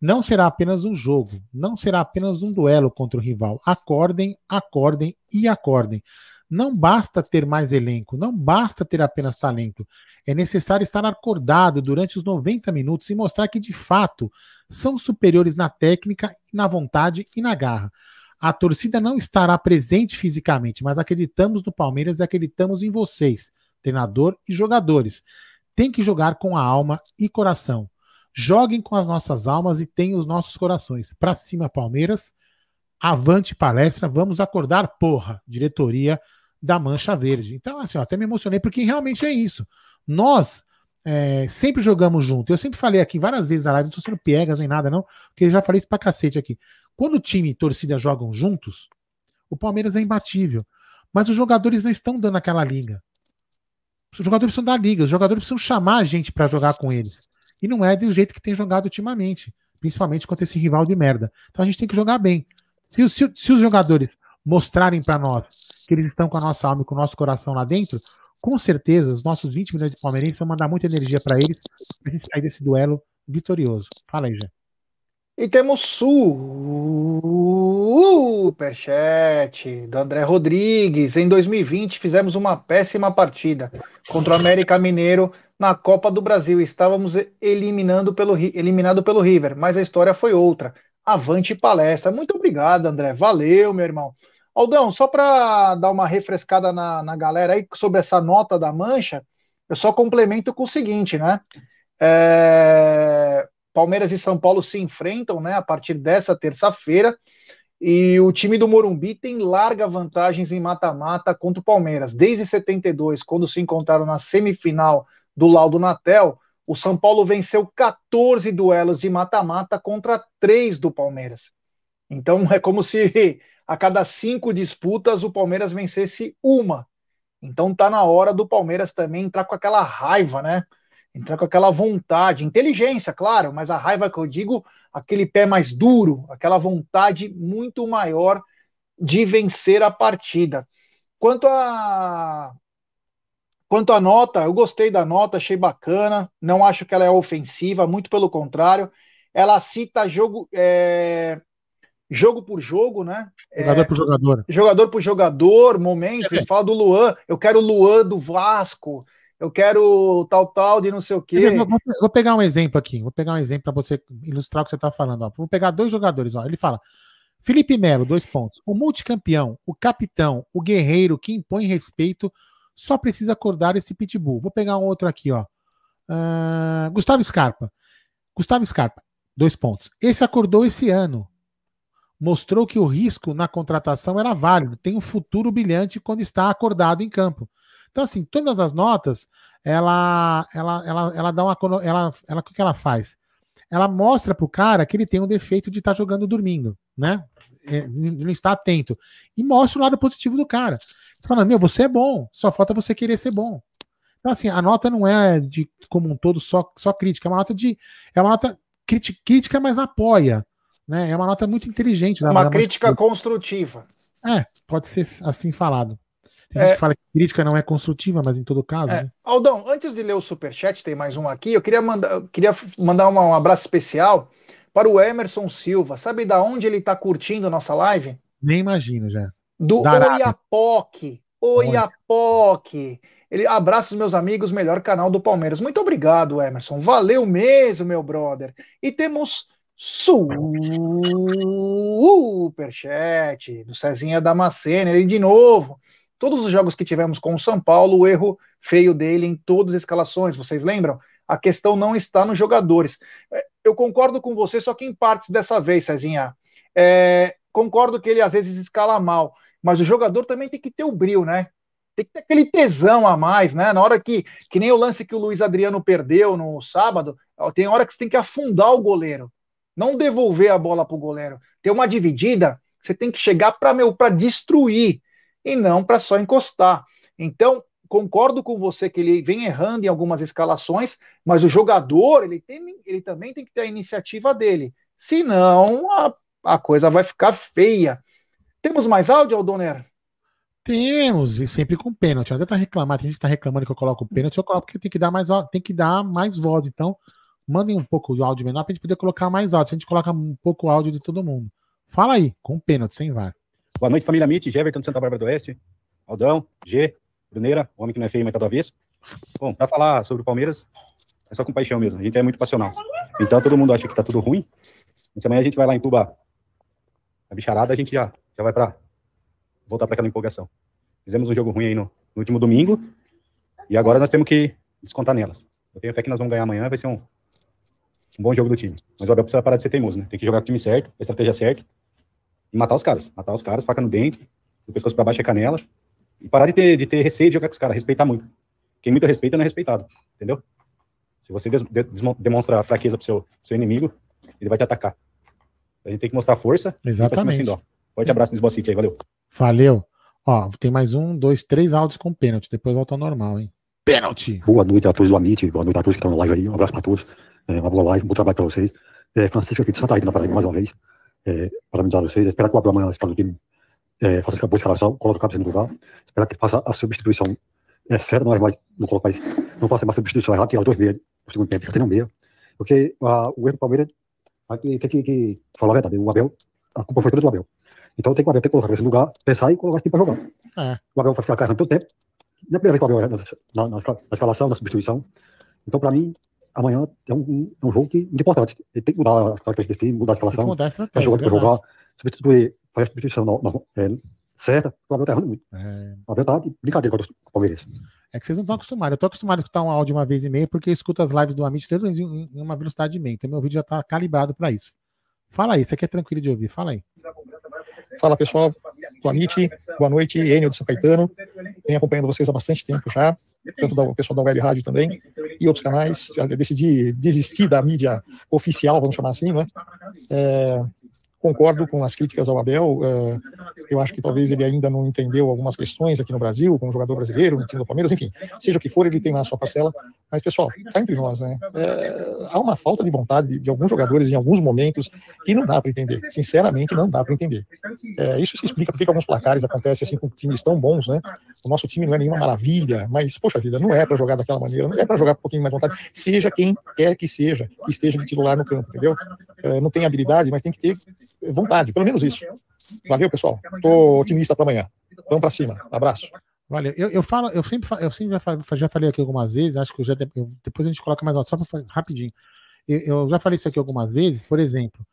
Não será apenas um jogo, não será apenas um duelo contra o rival. Acordem, acordem e acordem. Não basta ter mais elenco, não basta ter apenas talento. É necessário estar acordado durante os 90 minutos e mostrar que, de fato, são superiores na técnica, na vontade e na garra. A torcida não estará presente fisicamente, mas acreditamos no Palmeiras e acreditamos em vocês, treinador e jogadores. Tem que jogar com a alma e coração. Joguem com as nossas almas e tenham os nossos corações. Pra cima, Palmeiras. Avante palestra, vamos acordar, porra, diretoria da Mancha Verde. Então, assim, ó, até me emocionei porque realmente é isso. Nós é, sempre jogamos junto. Eu sempre falei aqui várias vezes na live, não estou sendo piegas nem nada, não, porque eu já falei isso pra cacete aqui. Quando o time e torcida jogam juntos, o Palmeiras é imbatível. Mas os jogadores não estão dando aquela liga. Os jogadores precisam dar liga, os jogadores precisam chamar a gente para jogar com eles. E não é do jeito que tem jogado ultimamente, principalmente contra esse rival de merda. Então a gente tem que jogar bem. Se, se, se os jogadores mostrarem para nós que eles estão com a nossa alma e com o nosso coração lá dentro, com certeza os nossos 20 milhões de palmeirenses vão mandar muita energia para eles para a gente sair desse duelo vitorioso. Fala aí, Jé. E temos superchat do André Rodrigues. Em 2020 fizemos uma péssima partida contra o América Mineiro na Copa do Brasil. Estávamos eliminando pelo, eliminado pelo River, mas a história foi outra. Avante palestra. Muito obrigado, André. Valeu, meu irmão. Aldão, só para dar uma refrescada na, na galera aí sobre essa nota da mancha, eu só complemento com o seguinte, né? É... Palmeiras e São Paulo se enfrentam, né, a partir dessa terça-feira, e o time do Morumbi tem larga vantagens em mata-mata contra o Palmeiras. Desde 72, quando se encontraram na semifinal do Laudo Natel, o São Paulo venceu 14 duelos de mata-mata contra três do Palmeiras. Então é como se a cada cinco disputas o Palmeiras vencesse uma. Então tá na hora do Palmeiras também entrar com aquela raiva, né? Entrar com aquela vontade, inteligência, claro, mas a raiva que eu digo, aquele pé mais duro, aquela vontade muito maior de vencer a partida. Quanto a Quanto à nota, eu gostei da nota, achei bacana. Não acho que ela é ofensiva, muito pelo contrário. Ela cita jogo, é, jogo por jogo, né? Jogador é, por jogador. Jogador por jogador, momentos. É. Fala do Luan, eu quero o Luan do Vasco, eu quero tal, tal, de não sei o quê. Vou, vou pegar um exemplo aqui, vou pegar um exemplo para você ilustrar o que você está falando. Ó. Vou pegar dois jogadores, ó. Ele fala. Felipe Melo, dois pontos. O multicampeão, o capitão, o guerreiro que impõe respeito, só precisa acordar esse pitbull. Vou pegar um outro aqui, ó. Uh, Gustavo Scarpa. Gustavo Scarpa, dois pontos. Esse acordou esse ano mostrou que o risco na contratação era válido, tem um futuro brilhante quando está acordado em campo. Então, assim, todas as notas, ela, ela, ela, ela dá uma. Ela, ela, o que ela faz? Ela mostra para o cara que ele tem um defeito de estar tá jogando dormindo, né? É, não está atento. E mostra o lado positivo do cara. Falando, meu, você é bom, só falta você querer ser bom. Então, assim, a nota não é de como um todo só, só crítica, é uma nota de. É uma nota crítica, mas apoia. Né? É uma nota muito inteligente. Né? Uma crítica muito... construtiva. É, pode ser assim falado. Tem é... gente que fala que crítica não é construtiva, mas em todo caso. É. Né? Aldão, antes de ler o superchat, tem mais um aqui. Eu queria mandar, queria mandar uma, um abraço especial para o Emerson Silva. Sabe da onde ele está curtindo a nossa live? Nem imagino já. Do Oiapoque. Oiapoque. Ele abraça os meus amigos, melhor canal do Palmeiras. Muito obrigado, Emerson. Valeu mesmo, meu brother. E temos Superchat do Cezinha Damasceno. Ele de novo. Todos os jogos que tivemos com o São Paulo, o erro feio dele em todas as escalações, vocês lembram? A questão não está nos jogadores. É, eu concordo com você, só que em partes dessa vez, Cezinha. É, concordo que ele às vezes escala mal, mas o jogador também tem que ter o brilho, né? Tem que ter aquele tesão a mais, né? Na hora que, que nem o lance que o Luiz Adriano perdeu no sábado, tem hora que você tem que afundar o goleiro não devolver a bola para o goleiro. Ter uma dividida, você tem que chegar para destruir e não para só encostar. Então, concordo com você que ele vem errando em algumas escalações, mas o jogador ele, tem, ele também tem que ter a iniciativa dele. Senão a, a coisa vai ficar feia. Temos mais áudio, Aldoner? Temos, e sempre com pênalti. Até tá reclamando, tem gente que tá reclamando que eu coloco pênalti, eu coloco porque tem que dar mais, tem que dar mais voz. Então, mandem um pouco de áudio menor pra gente poder colocar mais áudio. Se a gente coloca um pouco áudio de todo mundo. Fala aí, com pênalti, sem VAR. Boa noite, família Mitch, Everton de Santa Bárbara do Oeste, Aldão, G, Bruneira, homem que não é feio, mas tá do avesso. Bom, pra falar sobre o Palmeiras, é só com paixão mesmo, a gente é muito passional. Então todo mundo acha que tá tudo ruim, mas amanhã a gente vai lá em Tuba, a bicharada, a gente já, já vai pra voltar para aquela empolgação. Fizemos um jogo ruim aí no, no, último domingo, e agora nós temos que descontar nelas. Eu tenho fé que nós vamos ganhar amanhã, vai ser um, um bom jogo do time. Mas o Abel precisa parar de ser teimoso, né? Tem que jogar com o time certo, a estratégia certa, e matar os caras. Matar os caras, faca no dente, o pescoço para baixo é canela, e parar de ter, de ter receio de jogar com os caras, respeitar muito. Quem muito respeita não é respeitado, entendeu? Se você des, demonstra fraqueza pro seu, pro seu inimigo, ele vai te atacar. A gente tem que mostrar força. Exatamente. Cima, Forte abraço no City aí, valeu. Valeu. Ó, tem mais um, dois, três áudios com pênalti. Depois volta ao normal, hein? Pênalti. Boa noite a todos do Amit, boa noite a todos que estão na live aí. Um abraço para todos. É, uma boa live, um bom trabalho para vocês. É, Francisco aqui de Santa Rita, na Paraíba, mais uma vez. É, parabenizar vocês. Espero que o Abel amanhã está no time é, faça uma boa escalação, coloque o cabeça no lugar. Espero que faça a substituição é, certa, não é mais, não colocar, não faça uma substituição errada, tirar os dois meias no segundo tempo, fica sem um meia. Porque a, o erro do Palmeiras tem que, que, falar a verdade. O Abel, a culpa foi toda do Abel. Então tem que o Abel ter que colocar nesse lugar, pensar e colocar aqui para jogar. É. O Abel vai ficar carregando todo tempo. Não é a primeira vez que o Abel é na, na, na, escalação, na substituição. Então, para mim, amanhã é um, é um jogo que, muito importante. Ele tem que mudar as características time, mudar a escalação. Mudar a estratégia, jogar, é jogar, substituir, fazer a substituição no, no, é, certa. O Abel tá errando muito. É. O Abel tá de brincadeira com o Palmeiras. É que vocês não estão acostumados. Eu estou acostumado a escutar um áudio uma vez e meia porque eu escuto as lives do Amit em, em uma velocidade de meia. Então meu vídeo já está calibrado para isso. Fala aí, você aqui é tranquilo de ouvir. Fala aí. Fala pessoal, Amit, boa noite, Enio de São Caetano. Venho acompanhando vocês há bastante tempo já, tanto da pessoal da Web Rádio também e outros canais. Já decidi desistir da mídia oficial, vamos chamar assim, né? É, concordo com as críticas ao Abel. Uh, eu acho que talvez ele ainda não entendeu algumas questões aqui no Brasil, como jogador brasileiro, no time do Palmeiras, enfim, seja o que for, ele tem lá a sua parcela. Mas, pessoal, cá entre nós, né? É, há uma falta de vontade de, de, alguns jogadores em alguns momentos que não dá para entender. Sinceramente, não dá para entender. É, isso se explica porque alguns placares acontecem assim com times tão bons, né? O nosso time não é nenhuma maravilha, mas, poxa vida, não é para jogar daquela maneira, não é para jogar com um pouquinho mais vontade, seja quem quer que seja, que esteja de titular no campo, entendeu? É, não tem habilidade, mas tem que ter vontade, pelo menos isso. Valeu, pessoal. Tô otimista para amanhã. Vamos para cima. Abraço. Valeu. Eu, eu falo, eu sempre, eu sempre já, falei, já falei aqui algumas vezes, acho que eu já eu, depois a gente coloca mais alto, só para rapidinho. Eu, eu, já falei isso aqui algumas vezes, por exemplo,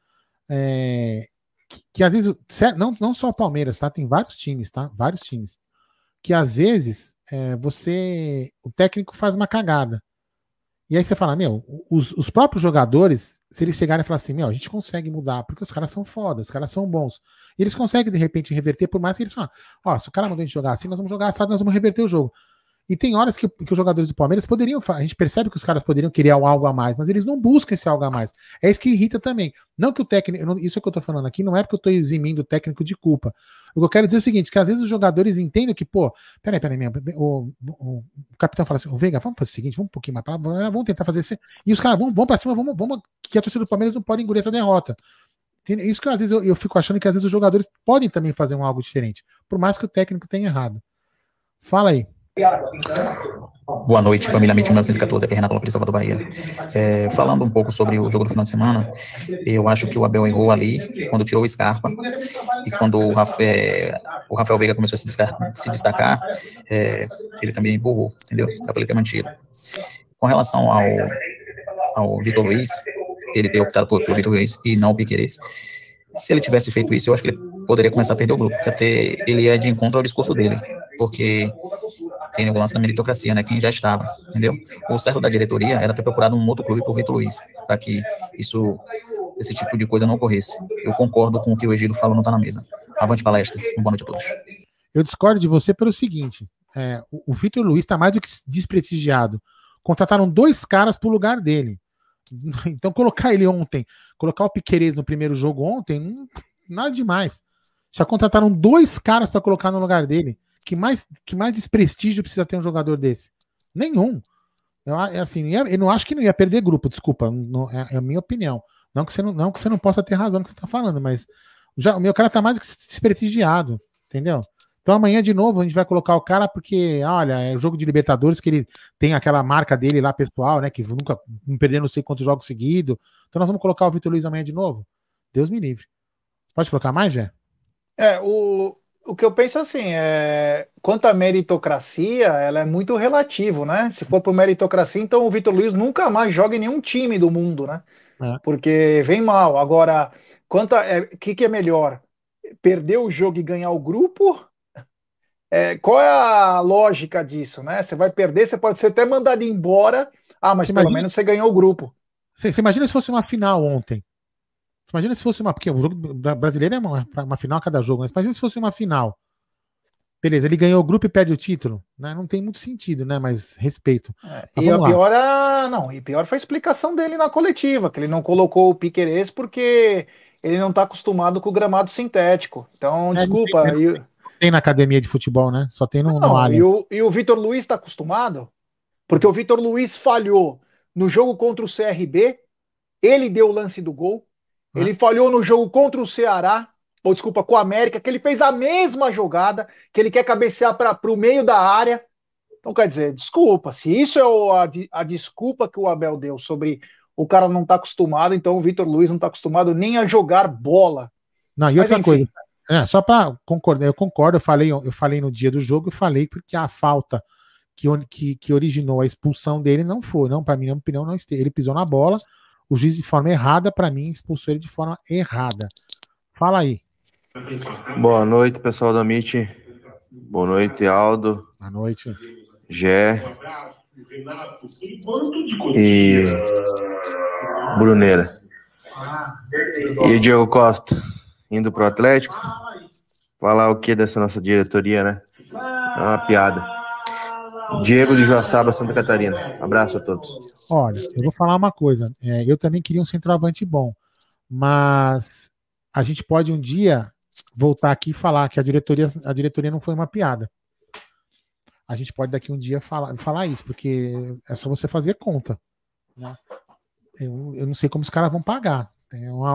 é, que, que, às vezes, não, não só o Palmeiras, tá? Tem vários times, tá? Vários times. Que às vezes é, você. O técnico faz uma cagada. E aí você fala, meu, os, os próprios jogadores, se eles chegarem e falar assim, meu, a gente consegue mudar, porque os caras são fodas, os caras são bons. E eles conseguem, de repente, reverter, por mais que eles falam, ó, se o cara mandou a gente jogar assim, nós vamos jogar assado, nós vamos reverter o jogo. E tem horas que, que, os jogadores do Palmeiras poderiam, a gente percebe que os caras poderiam querer algo a mais, mas eles não buscam esse algo a mais. É isso que irrita também. Não que o técnico, isso que eu tô falando aqui, não é porque eu tô eximindo o técnico de culpa. O que eu quero dizer é o seguinte, que às vezes os jogadores entendem que, pô, peraí, peraí, o, o, o capitão fala assim, o Veiga, vamos fazer o seguinte, vamos um pouquinho mais pra lá, vamos tentar fazer isso. E os caras vão, vão pra cima, vamos, vamos, que a torcida do Palmeiras não pode engolir essa derrota. Isso que às vezes eu, eu fico achando que às vezes os jogadores podem também fazer um algo diferente, por mais que o técnico tenha errado. Fala aí. Boa noite, família MIT 1914, aqui é Renato Lopes, Salvador Bahia. É, falando um pouco sobre o jogo do final de semana, eu acho que o Abel errou ali quando tirou o Scarpa e quando o Rafael, é, o Rafael Veiga começou a se destacar, se destacar é, ele também empurrou, entendeu? Dá pra ele ter mantido. Com relação ao, ao Vitor Luiz, ele ter optado por, por Vitor Luiz e não o Piqueires, se ele tivesse feito isso, eu acho que ele poderia começar a perder o grupo, porque até ele é de encontro ao discurso dele, porque tem o lance da meritocracia, né? Quem já estava, entendeu? O certo da diretoria era ter procurado um outro clube por Vitor Luiz, para que isso, esse tipo de coisa não ocorresse. Eu concordo com o que o Egílio falou, não está na mesa. Avante palestra. Boa noite a todos. Eu discordo de você pelo seguinte: é, o, o Vitor Luiz está mais do que desprestigiado. Contrataram dois caras pro lugar dele. Então, colocar ele ontem, colocar o Piqueires no primeiro jogo ontem, não, nada demais. Já contrataram dois caras para colocar no lugar dele que mais, que mais desprestígio precisa ter um jogador desse? Nenhum. Eu, é assim, eu não acho que não ia perder grupo, desculpa, não, é, é, a minha opinião. Não que, você não, não que você não possa ter razão no que você está falando, mas já, o meu cara tá mais desprestigiado, entendeu? Então amanhã de novo a gente vai colocar o cara porque, olha, é o jogo de Libertadores que ele tem aquela marca dele lá pessoal, né? Que nunca não perdeu não sei quantos jogos seguidos. Então nós vamos colocar o Vitor Luiz amanhã de novo. Deus me livre. Pode colocar mais, Jé? É, o, o que eu penso assim, é, quanto à meritocracia, ela é muito relativo, né? Se for por meritocracia, então o Vitor Luiz nunca mais joga em nenhum time do mundo, né? É. Porque vem mal. Agora, quanto a, é, que, que é melhor? Perder o jogo e ganhar o grupo? É, qual é a lógica disso, né? Você vai perder, você pode ser até mandado embora. Ah, mas Você pelo imagina- menos você ganhou o grupo. Você, você imagina se fosse uma final ontem? Imagina se fosse uma. Porque o jogo bra- brasileiro é uma, uma final a cada jogo, mas imagina se fosse uma final. Beleza, ele ganhou o grupo e perde o título. Né? Não tem muito sentido, né? Mas respeito. Mas E a lá. pior, a... não, e pior foi a explicação dele na coletiva, que ele não colocou o Piquerez porque ele não está acostumado com o gramado sintético. Então, É, desculpa. não e- Tem na academia de futebol, né? Só tem no, no Não, Allianz. e o, e o Vitor Luiz está acostumado? Porque o Vitor Luiz falhou no jogo contra o CRB, ele deu o lance do gol. Ele falhou no jogo contra o Ceará, ou desculpa, com o América, que ele fez a mesma jogada, que ele quer cabecear para o meio da área. Então, quer dizer, desculpa, se isso é o- a, a desculpa que o Abel deu sobre o cara não estar acostumado, então o Vitor Luiz não está acostumado nem a jogar bola. Não, e Mas, outra enfim. coisa, é, só para concordar, eu concordo, eu falei, eu falei no dia do jogo, eu falei porque a falta que, que, que originou a expulsão dele não foi, não, para mim, na minha opinião, não esteve. Ele pisou na bola, o juiz de forma errada, para mim, expulsou ele de forma errada. Fala aí. Boa noite, pessoal da MIT. Boa noite, Aldo. Boa noite. Gé. E. Bruneira. E o Diego Costa, indo pro Atlético. Falar o que dessa nossa diretoria, né? É uma piada. Diego de Joaçaba, Santa Catarina. Abraço a todos. Olha, eu vou falar uma coisa. é, eu também queria um centroavante bom, mas a gente pode um dia voltar aqui e falar que a diretoria, a diretoria não foi uma piada. A gente pode daqui um dia falar, falar isso, porque é só você fazer conta. né? Eu, eu não sei como os caras vão pagar.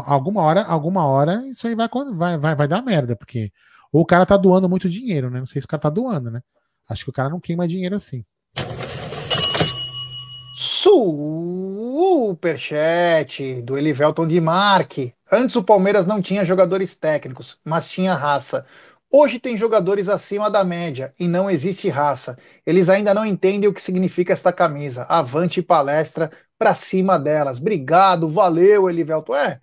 Alguma hora, alguma hora isso aí vai, vai, vai, vai dar merda, porque ou o cara tá doando muito dinheiro, né? Não sei se o cara tá doando, né? Acho que o cara não queima dinheiro assim. Superchat do Elivelton de Marque. Antes o Palmeiras não tinha jogadores técnicos, mas tinha raça. Hoje tem jogadores acima da média e não existe raça. Eles ainda não entendem o que significa esta camisa. Avante palestra pra cima delas. Obrigado, valeu, Elivelton. É,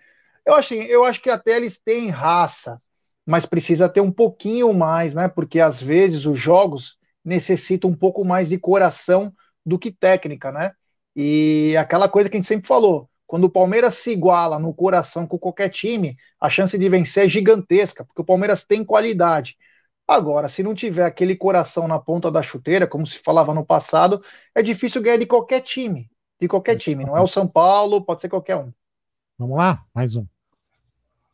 eu eu acho que até eles têm raça, mas precisa ter um pouquinho mais, né? Porque às vezes os jogos necessitam um pouco mais de coração do que técnica, né? E aquela coisa que a gente sempre falou, quando o Palmeiras se iguala no coração com qualquer time, a chance de vencer é gigantesca, porque o Palmeiras tem qualidade. Agora, se não tiver aquele coração na ponta da chuteira, como se falava no passado, é difícil ganhar de qualquer time. De qualquer time. Não é o São Paulo, pode ser qualquer um. Vamos lá? Mais um.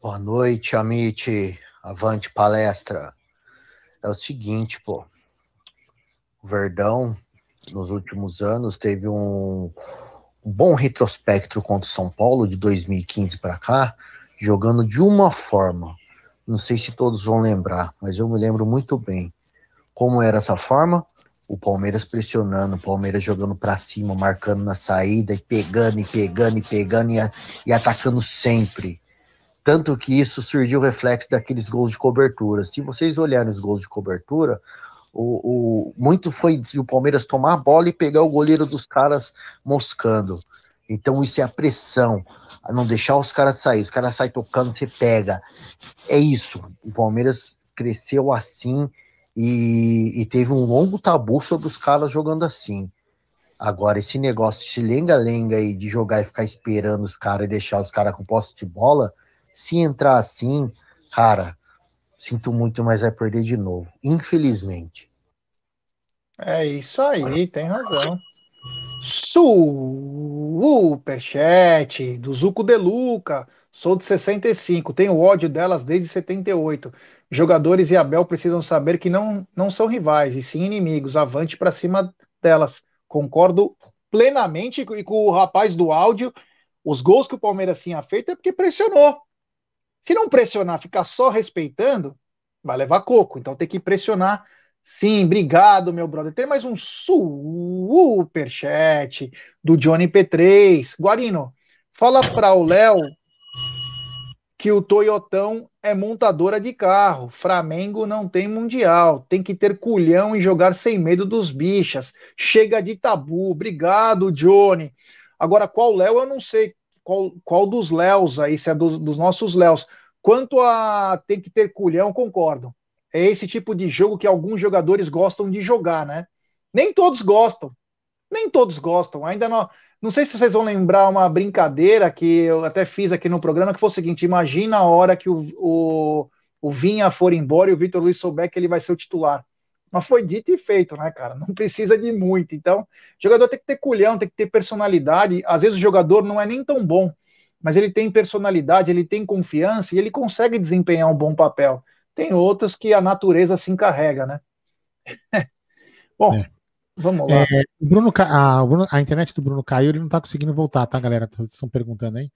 Boa noite, Amit. Avante palestra. É o seguinte, pô. O Verdão, nos últimos anos, teve um, bom retrospecto contra o São Paulo de 2015 para cá, jogando de uma forma. Não sei se todos vão lembrar, mas eu me lembro muito bem. Como era essa forma? O Palmeiras pressionando, o Palmeiras jogando para cima, marcando na saída, e pegando, e pegando, e pegando, e, e atacando sempre. Tanto que isso surgiu reflexo daqueles gols de cobertura. Se vocês olharem os gols de cobertura, o, o- muito foi o Palmeiras tomar a bola e pegar o goleiro dos caras moscando. Então isso é a pressão, a não deixar os caras sair. Os caras saem tocando, você pega. É isso. O Palmeiras cresceu assim e, e teve um longo tabu sobre os caras jogando assim. Agora, esse negócio de lenga-lenga aí de jogar e ficar esperando os caras e deixar os caras com posse de bola, se entrar assim, cara, sinto muito, mas vai perder de novo. Infelizmente. É isso aí, tem razão. Superchat do Zuco De Luca. Sou de 65, tenho ódio delas desde 78. Jogadores e Abel precisam saber que não, não são rivais, e sim inimigos. Avante para cima delas. Concordo plenamente e com o rapaz do áudio. Os gols que o Palmeiras tinha feito é porque pressionou. Se não pressionar, ficar só respeitando, vai levar coco, então tem que pressionar. Sim, obrigado, meu brother. Tem mais um superchat do Johnny P3. Guarino, fala para o Léo que o Toyotão é montadora de carro. Flamengo não tem mundial. Tem que ter culhão e jogar sem medo dos bichas. Chega de tabu. Obrigado, Johnny. Agora, qual Léo eu não sei. Qual, qual dos Léos aí, se é dos, nossos Léos. Quanto a tem que ter culhão, concordo. É esse tipo de jogo que alguns jogadores gostam de jogar, né? Nem todos gostam. Nem todos gostam. Ainda não. Não sei se vocês vão lembrar uma brincadeira que eu até fiz aqui no programa, que foi o seguinte: imagina a hora que o, o, o Vinha for embora e o Vitor Luiz souber que ele vai ser o titular. Mas foi dito e feito, né, cara? Não precisa de muito. Então, o jogador tem que ter culhão, tem que ter personalidade. Às vezes o jogador não é nem tão bom, mas ele tem personalidade, ele tem confiança e ele consegue desempenhar um bom papel. Tem outros que a natureza se encarrega, né? bom, é. Vamos lá. É, Bruno, a, a, internet do Bruno caiu, ele não tá conseguindo voltar, tá, galera? Vocês estão perguntando aí.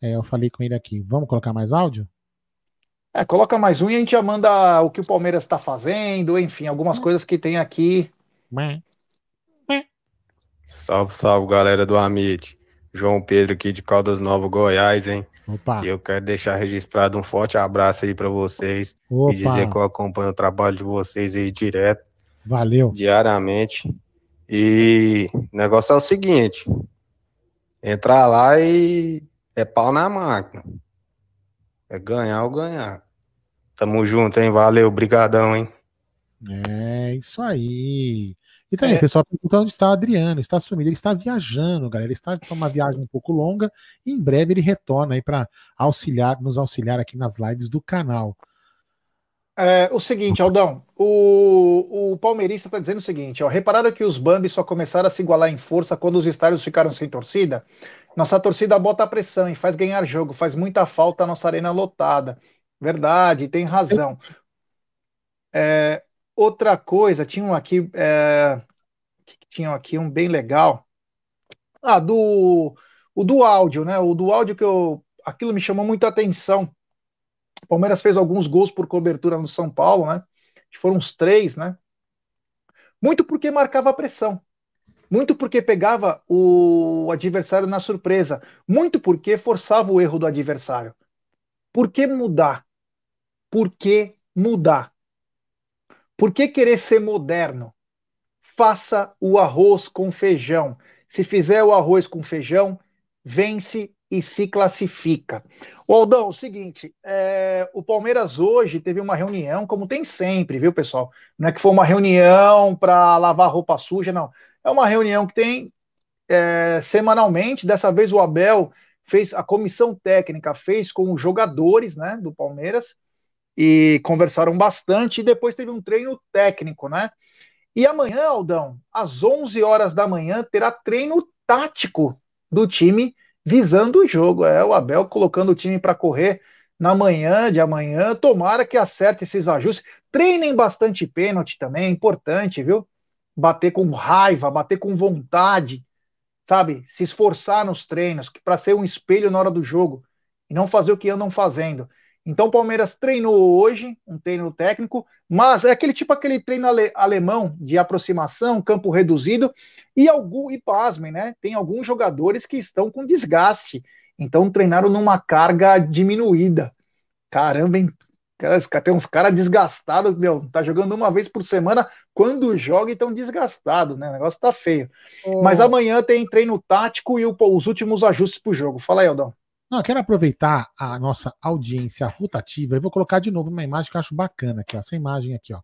É, eu falei com ele aqui. Vamos colocar mais áudio? É, coloca mais um e a gente já manda o que o Palmeiras está fazendo, enfim, algumas hum. coisas que tem aqui. Salve, salve, galera do Amit. João Pedro aqui de Caldas Novo, Goiás, hein? Opa. E eu quero deixar registrado um forte abraço aí para vocês Opa. e dizer que eu acompanho o trabalho de vocês aí direto. Valeu. Diariamente. E o negócio é o seguinte: entrar lá e é pau na máquina. É ganhar ou ganhar. Tamo junto, hein? Valeu, brigadão, hein? É, isso aí. E também, é. pessoal perguntando onde está o Adriano, está sumido, ele está viajando, galera. Ele está com uma viagem um pouco longa e em breve ele retorna aí para auxiliar, nos auxiliar aqui nas lives do canal. É, o seguinte, Aldão, o, o palmeirista está dizendo o seguinte, ó, repararam que os Bambi só começaram a se igualar em força quando os estádios ficaram sem torcida? Nossa torcida bota pressão e faz ganhar jogo, faz muita falta a nossa arena lotada. Verdade, tem razão. É, outra coisa, tinham aqui, é, tinham aqui um bem legal. Ah, do, o do áudio, né? O do áudio que eu, aquilo me chamou muita atenção o Palmeiras fez alguns gols por cobertura no São Paulo, né? Foram uns três, né? Muito porque marcava pressão. Muito porque pegava o adversário na surpresa. Muito porque forçava o erro do adversário. Por que mudar? Por que mudar? Por que querer ser moderno? Faça o arroz com feijão. Se fizer o arroz com feijão, vence e se classifica. O Aldão, o seguinte, é, o Palmeiras hoje teve uma reunião, como tem sempre, viu, pessoal? Não é que foi uma reunião para lavar roupa suja, não. É uma reunião que tem é, semanalmente. Dessa vez o Abel fez, a comissão técnica fez com os jogadores né, do Palmeiras e conversaram bastante. E depois teve um treino técnico, né? E amanhã, Aldão, às 11 horas da manhã, terá treino tático do time visando o jogo. É o Abel colocando o time para correr na manhã de amanhã. Tomara que acerte esses ajustes. Treinem bastante pênalti também, é importante, viu? Bater com raiva, bater com vontade, sabe? Se esforçar nos treinos, para ser um espelho na hora do jogo e não fazer o que andam fazendo. Então o Palmeiras treinou hoje, um treino técnico, mas é aquele tipo aquele treino ale, alemão de aproximação, campo reduzido, e algum, e pasmem, né? Tem alguns jogadores que estão com desgaste. Então treinaram numa carga diminuída. Caramba, hein? Tem uns caras desgastados, meu, tá jogando uma vez por semana, quando joga e tão desgastado, né? O negócio tá feio. Oh. Mas amanhã tem treino tático e o, os últimos ajustes pro jogo. Fala aí, Aldão. Não, eu quero aproveitar a nossa audiência rotativa e vou colocar de novo uma imagem que eu acho bacana aqui, ó, essa imagem aqui, ó.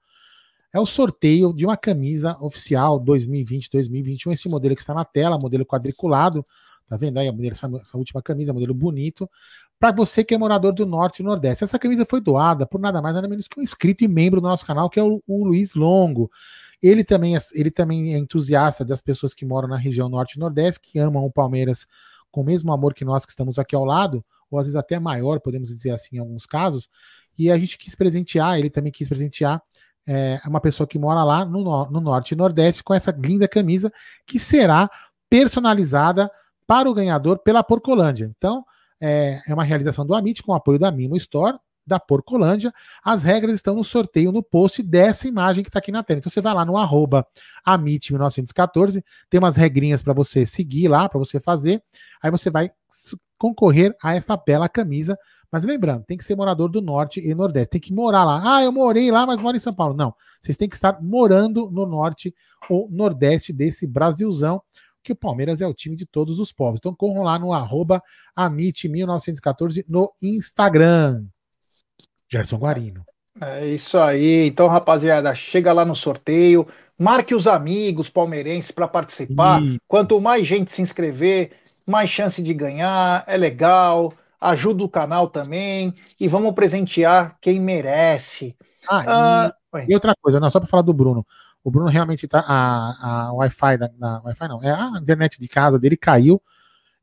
É o sorteio de uma camisa oficial 2020-2021, esse modelo que está na tela, modelo quadriculado, tá vendo aí essa, essa última camisa, modelo bonito, para você que é morador do Norte e Nordeste. Essa camisa foi doada por nada mais nada menos que um inscrito e membro do nosso canal, que é o, o Luiz Longo. Ele também, é, ele também é entusiasta das pessoas que moram na região Norte e Nordeste, que amam o Palmeiras com o mesmo amor que nós que estamos aqui ao lado, ou às vezes até maior, podemos dizer assim em alguns casos, e a gente quis presentear, ele também quis presentear é, uma pessoa que mora lá no, no Norte e Nordeste com essa linda camisa que será personalizada para o ganhador pela Porcolândia. Então, é, é uma realização do Amit com o apoio da Mimo Store, da Porcolândia. As regras estão no sorteio no post dessa imagem que está aqui na tela. Então você vai lá no arroba amit1914, tem umas regrinhas para você seguir lá, para você fazer. Aí você vai concorrer a esta bela camisa. Mas lembrando, tem que ser morador do Norte e Nordeste. Tem que morar lá. Ah, eu morei lá, mas moro em São Paulo. Não. Vocês têm que estar morando no Norte ou Nordeste desse Brasilzão que o Palmeiras é o time de todos os povos. Então corram lá no arroba amit1914 no Instagram. Gerson Guarino. É isso aí. Então, rapaziada, chega lá no sorteio, marque os amigos palmeirenses para participar. Quanto mais gente se inscrever, mais chance de ganhar. É legal. Ajuda o canal também. E vamos presentear quem merece. Ah, ah e, e, outra coisa, não, só para falar do Bruno. O Bruno realmente tá. A, a Wi-Fi da. Wi-Fi não, é a internet de casa dele caiu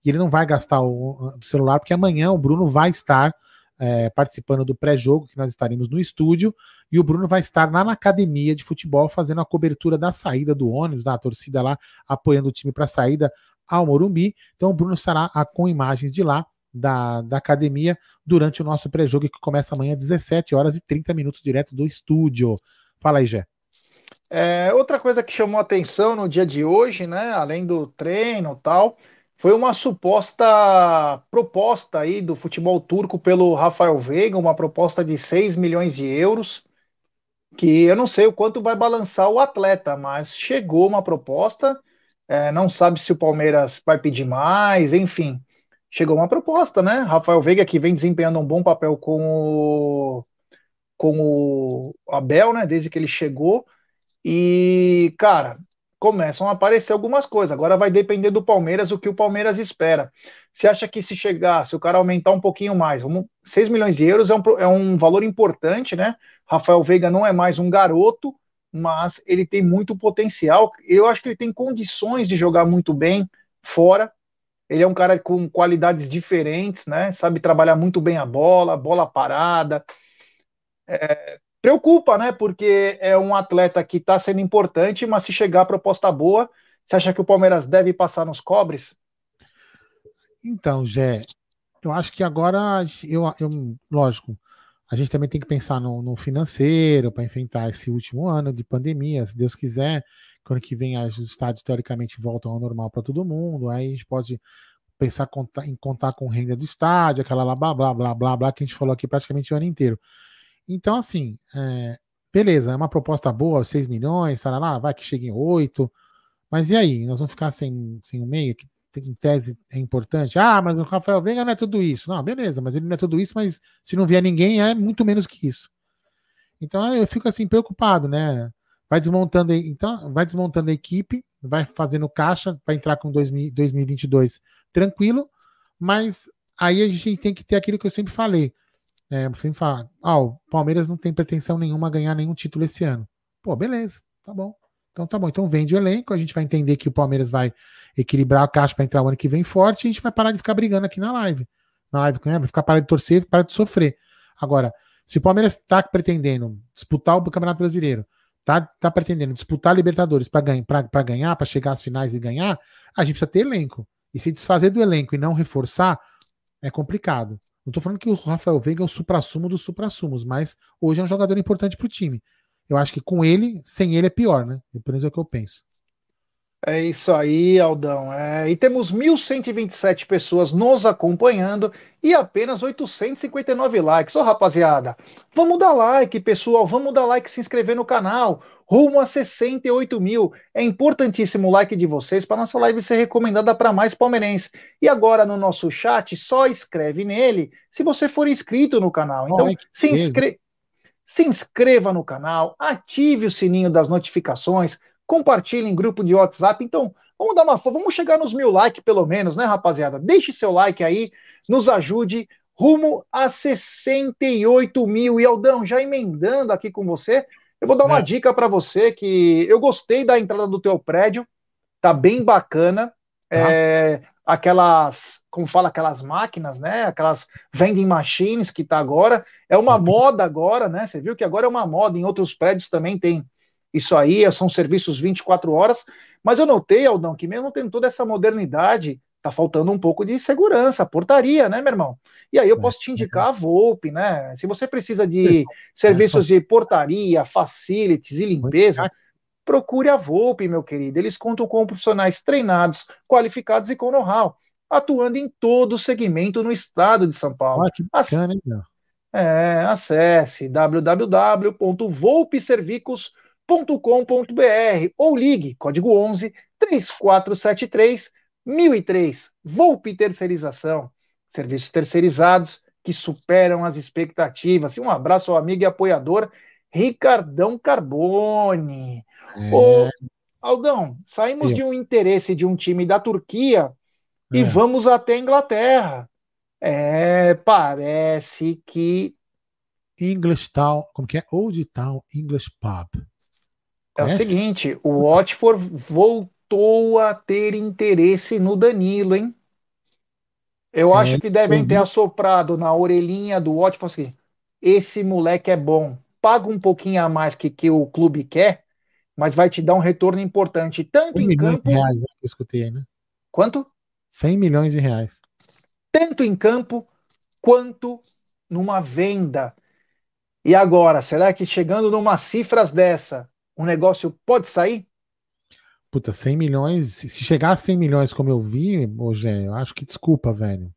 e ele não vai gastar o, o celular, porque amanhã o Bruno vai estar é, participando do pré-jogo, que nós estaremos no estúdio, e o Bruno vai estar lá na academia de futebol fazendo a cobertura da saída do ônibus, da torcida lá, apoiando o time para a saída ao Morumbi. Então o Bruno estará a, com imagens de lá. Da, da academia durante o nosso pré-jogo que começa amanhã às 17 horas e 30 minutos direto do estúdio. Fala aí, Gé. É, outra coisa que chamou atenção no dia de hoje, né, além do treino e tal, foi uma suposta proposta aí do futebol turco pelo Rafael Veiga, uma proposta de 6 milhões de euros, que eu não sei o quanto vai balançar o atleta, mas chegou uma proposta, é, não sabe se o Palmeiras vai pedir mais, enfim, chegou uma proposta, né? Rafael Veiga que vem desempenhando um bom papel com o, com o Abel, né, desde que ele chegou, e, cara, começam a aparecer algumas coisas. Agora vai depender do Palmeiras o que o Palmeiras espera. Você acha que se chegar, se o cara aumentar um pouquinho mais, vamos, 6 milhões de euros é um, é um valor importante, né? Rafael Veiga não é mais um garoto, mas ele tem muito potencial. Eu acho que ele tem condições de jogar muito bem fora. Ele é um cara com qualidades diferentes, né? Sabe trabalhar muito bem a bola, bola parada. É, Preocupa, né? Porque é um atleta que está sendo importante, mas se chegar a proposta boa, você acha que o Palmeiras deve passar nos cobres? Então, Jé, eu acho que agora, eu, eu, lógico, a gente também tem que pensar no, no financeiro para enfrentar esse último ano de pandemia. Se Deus quiser, quando que vem os estádios teoricamente voltam ao normal para todo mundo, aí a gente pode pensar em contar com renda do estádio, aquela lá blá blá blá blá blá que a gente falou aqui praticamente o ano inteiro. Então, assim, é, beleza, é uma proposta boa, 6 milhões, lá, vai que chegue em 8. Mas e aí? Nós vamos ficar sem, sem o meia, que em tese é importante. Ah, mas o Rafael Veiga não é tudo isso. Não, beleza, mas ele não é tudo isso, mas se não vier ninguém, é muito menos que isso. Então eu fico assim preocupado, né? Vai desmontando, então, vai desmontando a equipe, vai fazendo caixa para entrar com 2022 tranquilo, mas aí a gente tem que ter aquilo que eu sempre falei. É, sempre fala, ah, o Palmeiras não tem pretensão nenhuma a ganhar nenhum título esse ano. Pô, beleza, tá bom. Então tá bom. Então vende o elenco, a gente vai entender que o Palmeiras vai equilibrar a caixa para entrar o ano que vem forte e a gente vai parar de ficar brigando aqui na live. Na live, né? vai ficar parar de torcer, parar de sofrer. Agora, se o Palmeiras está pretendendo disputar o Campeonato Brasileiro, tá, tá pretendendo disputar a Libertadores para ganhar, para ganhar, para chegar às finais e ganhar, a gente precisa ter elenco. E se desfazer do elenco e não reforçar, é complicado. Não estou falando que o Rafael Veiga é o supra-sumo dos supra-sumos, mas hoje é um jogador importante para o time. Eu acho que com ele, sem ele é pior, né? Por isso é o que eu penso. É isso aí, Aldão. É, e temos 1.127 pessoas nos acompanhando e apenas 859 likes. Ô, rapaziada, vamos dar like, pessoal. Vamos dar like se inscrever no canal. Rumo a 68 mil. É importantíssimo o like de vocês para nossa live ser recomendada para mais palmeirenses. E agora no nosso chat, só escreve nele se você for inscrito no canal. Então, se, inscre... se inscreva no canal, ative o sininho das notificações compartilhe em grupo de WhatsApp. Então, vamos dar uma vamos chegar nos mil likes pelo menos, né, rapaziada? Deixe seu like aí, nos ajude rumo a 68 mil. E Aldão, já emendando aqui com você, eu vou dar uma é. dica para você que eu gostei da entrada do teu prédio, tá bem bacana. Tá. É, aquelas, como fala, aquelas máquinas, né? Aquelas vending machines que tá agora. É uma moda agora, né? Você viu que agora é uma moda, em outros prédios também tem isso aí são serviços 24 horas. Mas eu notei, Aldão, que mesmo tendo toda essa modernidade, tá faltando um pouco de segurança, portaria, né, meu irmão? E aí eu posso te indicar a Volpe, né? Se você precisa de serviços de portaria, facilities e limpeza, procure a Volpe, meu querido. Eles contam com profissionais treinados, qualificados e com know-how, atuando em todo o segmento no estado de São Paulo. Olha que bacana, hein, meu? É, acesse www.volpeservicos.com.br ou ligue código 11 3473 1003. Volpe Terceirização. Serviços terceirizados que superam as expectativas. E um abraço ao amigo e apoiador Ricardão Carbone. É. Ô, Aldão, saímos Sim. de um interesse de um time da Turquia e É. vamos até a Inglaterra. É, parece que English Town, como que é? Old Town English Pub. é o seguinte, o Watford voltou a ter interesse no Danilo, hein? Eu É, acho que devem eu ter assoprado na orelhinha do Watford assim, esse moleque é bom, paga um pouquinho a mais que, que o clube quer, mas vai te dar um retorno importante, tanto 100 em milhões campo, de reais, que eu escutei né? quanto? 100 milhões de reais. tanto em campo quanto numa venda. E agora, será que chegando numa cifras dessa, o negócio pode sair? Puta, 100 milhões. Se chegar a 100 milhões como eu vi, hoje, eu acho que desculpa, velho.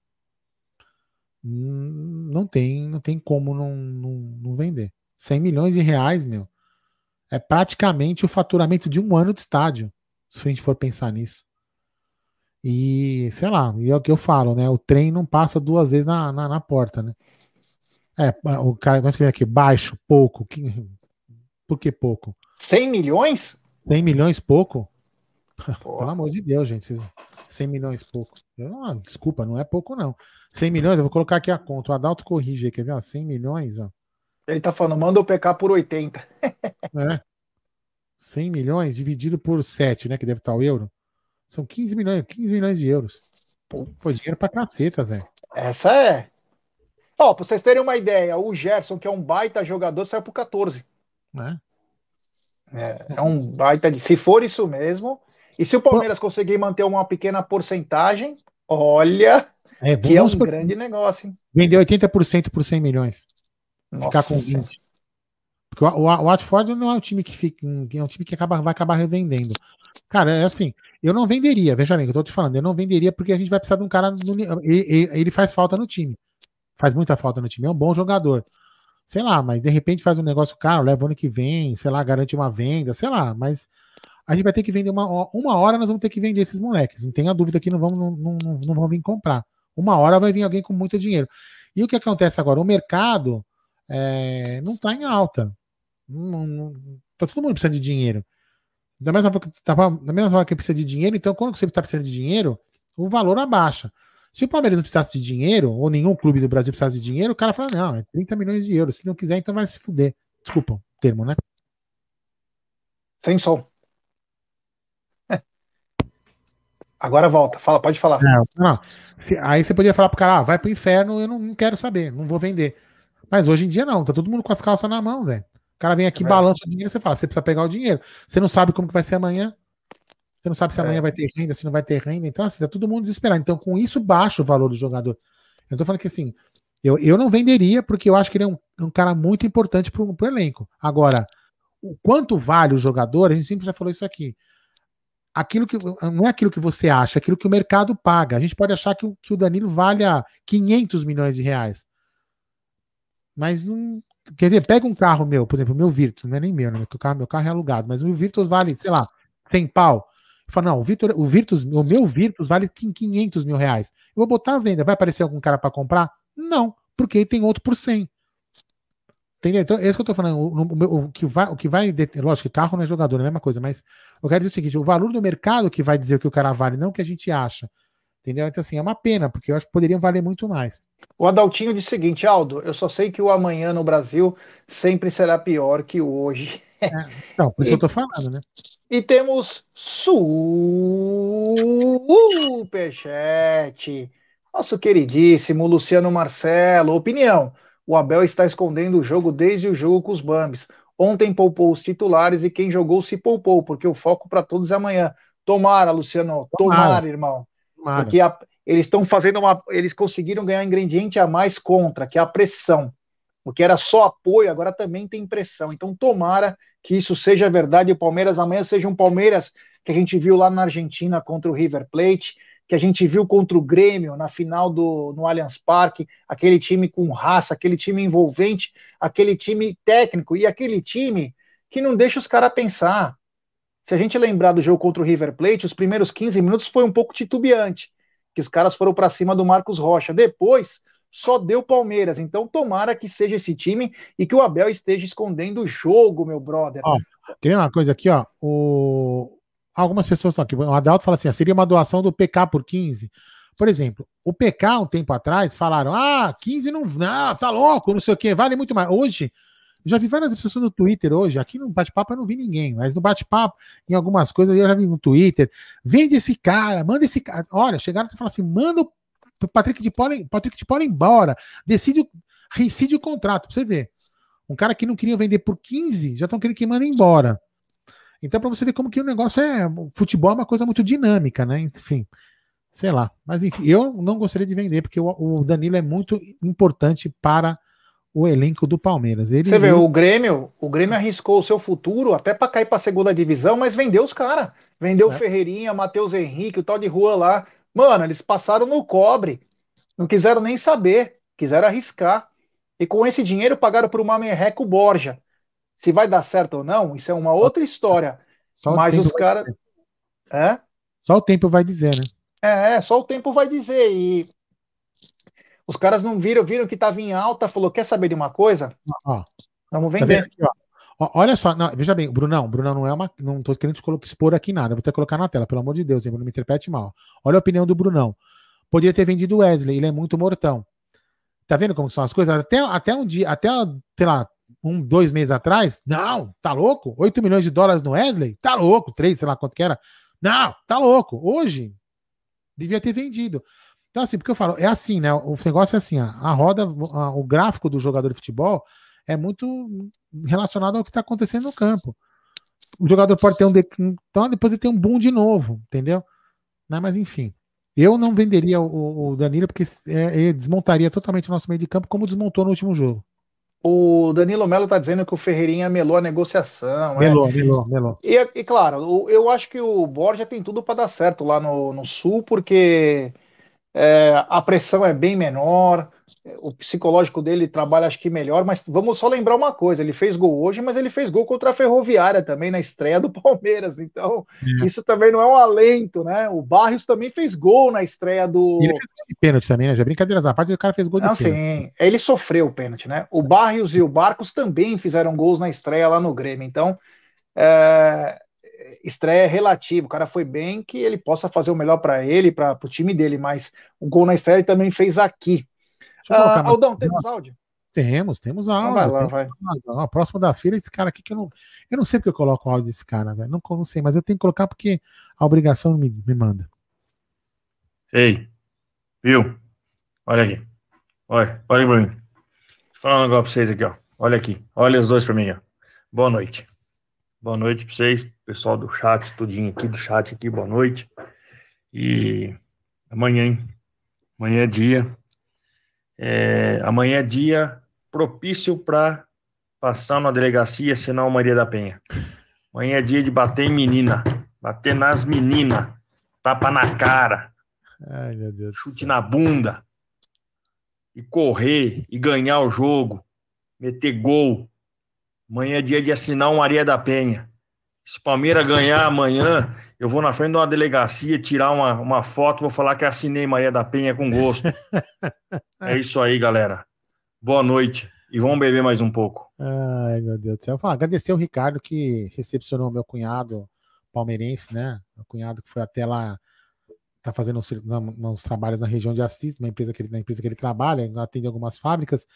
Hum, Não tem, não tem como não, não, não vender. 100 milhões de reais, meu. É praticamente o faturamento de um ano de estádio, se a gente for pensar nisso. E, sei lá, e é o que eu falo, né? O trem não passa duas vezes na, na, na porta, né? É, o cara, nós escrevemos aqui, baixo, pouco. que- por que pouco? 100 milhões? 100 milhões pouco? Pelo amor de Deus, gente. vocês- 100 milhões pouco. Não- desculpa, não é pouco, não. 100 milhões, eu vou colocar aqui a conta. O Adalto corrige aí, quer ver? ó? 100 milhões, ó. Ele tá falando, manda eu pecar por 80. É. 100 milhões dividido por 7, né? Que deve estar o euro. São 15 milhões, 15 milhões de euros. Pô, dinheiro pra caceta, velho. Essa é. Ó, pra vocês terem uma ideia, o Gerson, que é um baita jogador, saiu por 14. Né? É, é um baita de. Se for isso mesmo, e se o Palmeiras conseguir manter uma pequena porcentagem, olha, É, que é um supor- grande negócio, hein? Vender 80% por 100 milhões. Ficar com Nossa 20. Porque o, o, o Watford não é um time que fica. É um time que acaba, vai acabar revendendo. Cara, é assim, eu não venderia, veja bem, eu tô te falando, eu não venderia porque a gente vai precisar de um cara. no ele- ele faz falta no time. Faz muita falta no time, é um bom jogador. Sei lá, mas de repente faz um negócio caro, leva o ano que vem, sei lá, garante uma venda, sei lá, mas a gente vai ter que vender uma, uma hora, nós vamos ter que vender esses moleques. Não tenha dúvida que não vão, não, não, não- vão vir comprar. Uma hora vai vir alguém com muito dinheiro. E o que acontece agora? O mercado é, não está em alta. Tá todo mundo precisando de dinheiro. Da mesma, forma que, da mesma forma que precisa de dinheiro, então quando você está precisando de dinheiro, o valor abaixa. Se o Palmeiras não precisasse de dinheiro, ou nenhum clube do Brasil precisasse de dinheiro, o cara fala: não, é 30 milhões de euros. Se não quiser, então vai se fuder. Desculpa o termo, né? Sem som. Agora volta, fala, pode falar. Não, não. Se- aí você poderia falar pro cara, ah, vai pro inferno, eu não, não quero saber, não vou vender. Mas hoje em dia não, tá todo mundo com as calças na mão, velho. O cara vem aqui, É balança o dinheiro, você fala, você precisa pegar o dinheiro. Você não sabe como que vai ser amanhã. Você não sabe se É. amanhã vai ter renda, se não vai ter renda. Então, assim, tá todo mundo desesperado. Então, com isso, baixa o valor do jogador. Eu tô falando que assim, eu, eu não venderia, porque eu acho que ele é um, um cara muito importante pro, pro elenco. Agora, o quanto vale o jogador, a gente sempre já falou isso aqui. Aquilo que não é aquilo que você acha, é aquilo que o mercado paga. A gente pode achar que o, que o Danilo valha 500 milhões de reais. Mas não. Quer dizer, pega um carro meu, por exemplo, o meu Virtus, não é nem meu, né? Porque o carro, meu carro é alugado, mas o Virtus vale, sei lá, 100 pau. Eu falo, não, o, Victor, o Virtus, o meu Virtus vale 500 mil reais. Eu vou botar à venda. Vai aparecer algum cara para comprar? Não, porque tem outro por 100. Entendeu? Então, é isso que eu tô falando. O, o o que vai, o que vai lógico que carro não é jogador, é a mesma coisa, mas eu quero dizer o seguinte: o valor do mercado que vai dizer o que o cara vale, não o que a gente acha. Entendeu? Então, assim, é uma pena, porque eu acho que poderiam valer muito mais. O Adaltinho disse o seguinte, Aldo, eu só sei que o amanhã no Brasil sempre será pior que o hoje. Não, por isso que eu tô falando, né? E temos superchat. Nosso queridíssimo Luciano Marcelo. Opinião: o Abel está escondendo o jogo desde o jogo com os Bambis. Ontem poupou os titulares e quem jogou se poupou, porque o foco para todos é amanhã. Tomara, Luciano, tomara, Tomara. irmão. Tomaram. Porque a- eles estão fazendo uma. Eles conseguiram ganhar um ingrediente a mais contra, que é a pressão. O que era só apoio, agora também tem pressão. Então, tomara que isso seja verdade e o Palmeiras amanhã seja um Palmeiras que a gente viu lá na Argentina contra o River Plate, que a gente viu contra o Grêmio na final do no Allianz Parque, aquele time com raça, aquele time envolvente, aquele time técnico e aquele time que não deixa os caras pensar. Se a gente lembrar do jogo contra o River Plate, os primeiros 15 minutos foi um pouco titubeante, que os caras foram para cima do Marcos Rocha. Depois, só deu Palmeiras. Então, tomara que seja esse time e que o Abel esteja escondendo o jogo, meu brother. Ó, queria uma coisa aqui, ó. O... Algumas pessoas estão aqui. O Adalto fala assim: ó, seria uma doação do PK por 15. Por exemplo, o PK, um tempo atrás, falaram: ah, 15 não. Não, tá louco, não sei o quê, vale muito mais. Hoje, já vi várias pessoas no Twitter hoje. Aqui no bate-papo eu não vi ninguém, mas no bate-papo, em algumas coisas, eu já vi no Twitter. Vende esse cara, manda esse cara. Olha, chegaram e falaram assim: manda o Patrick de Paula, Patrick de Paula embora. Decide, rescinde o contrato, pra você ver. Um cara que não queria vender por 15, já estão querendo que manda embora. Então, para você ver como que o negócio é. O futebol é uma coisa muito dinâmica, né? Enfim, sei lá. Mas enfim, eu não gostaria de vender, porque o, o Danilo é muito importante para o elenco do Palmeiras. Ele Você vê, o Grêmio, o Grêmio arriscou o seu futuro até para cair para a segunda divisão, mas vendeu os caras. Vendeu o É. Ferreirinha, Matheus Henrique, o tal de Rua lá. Mano, eles passaram no cobre. Não quiseram nem saber, quiseram arriscar. E com esse dinheiro pagaram por uma merreca o Borja. Se vai dar certo ou não, isso é uma outra história. Só Mas os caras. É? Só o tempo vai dizer, né? É, é, só o tempo vai dizer. E os caras não viram, viram que estava em alta, falou: quer saber de uma coisa? Ó, Vamos Tá vender. vendo aqui, ó? Ó, Olha só, não, veja bem, Brunão, Brunão não é uma. Não tô querendo expor aqui nada, vou até colocar na tela, pelo amor de Deus, hein, não me interprete mal. Olha a opinião do Brunão. Poderia ter vendido Wesley, ele é muito mortão. Tá vendo como são as coisas? Até, até um dia, até, sei lá, um, dois meses atrás, não, tá louco? 8 milhões de dólares no Wesley? Tá louco, três, sei lá quanto que era. Não, tá louco. Hoje, devia ter vendido. Então, assim, porque eu falo, é assim, né? O negócio é assim, a roda, a- o gráfico do jogador de futebol é muito relacionado ao que está acontecendo no campo. O jogador pode ter um então depois ele tem um boom de novo, entendeu? Né? Mas enfim, eu não venderia o, o Danilo porque é, desmontaria totalmente o nosso meio de campo, como desmontou no último jogo. O Danilo Melo tá dizendo que o Ferreirinha melou a negociação. é. Melou, melou, melou. E, e, claro, eu acho que o Borja tem tudo para dar certo lá no, no Sul, porque é, a pressão é bem menor, o psicológico dele trabalha acho que melhor, mas vamos só lembrar uma coisa, ele fez gol hoje, mas ele fez gol contra a Ferroviária também na estreia do Palmeiras, então É. isso também não é um alento, né? O Barrios também fez gol na estreia do... E ele fez gol de pênalti também, né? Já brincadeiras à parte, o cara fez gol de Não, pênalti. sim, ele sofreu o pênalti, né? O Barrios e o Barcos também fizeram gols na estreia lá no Grêmio, então é, estreia é relativo. O cara foi bem que ele possa fazer o melhor para ele, para o time dele, mas o gol na estreia ele também fez aqui. Ah, mais- Aldão, temos áudio? Temos, temos Então áudio. vai lá, temos vai. áudio. Ó, próximo da fila, esse cara aqui que eu não. Eu não sei porque eu coloco o áudio desse cara, velho. Não, não sei, mas eu tenho que colocar porque a obrigação me, me manda. Ei, viu? Olha aqui. Olha, olha pra mim. Eu falar um negócio pra vocês aqui, ó. Olha aqui. Olha os dois pra mim, ó. Boa noite. Boa noite pra vocês, pessoal do chat, tudinho aqui do chat aqui, boa noite. E amanhã, hein? Amanhã é dia. É, amanhã é dia propício para passar na delegacia e assinar o Maria da Penha. Amanhã é dia de bater em menina. Bater nas meninas. Tapa na cara Ai, meu Deus. chute na bunda e correr e ganhar o jogo, meter gol. Amanhã é dia de assinar um Maria da Penha. Se o Palmeiras ganhar amanhã, eu vou na frente de uma delegacia tirar uma, uma foto, vou falar que assinei Maria da Penha com gosto. é isso aí, galera. Boa noite e vamos beber mais um pouco. Ai, meu Deus do céu. Falar, agradecer o Ricardo que recepcionou meu cunhado palmeirense, né? O cunhado que foi até lá, tá fazendo uns, uns trabalhos na região de Assis, empresa que ele, na empresa que ele trabalha, atende algumas fábricas.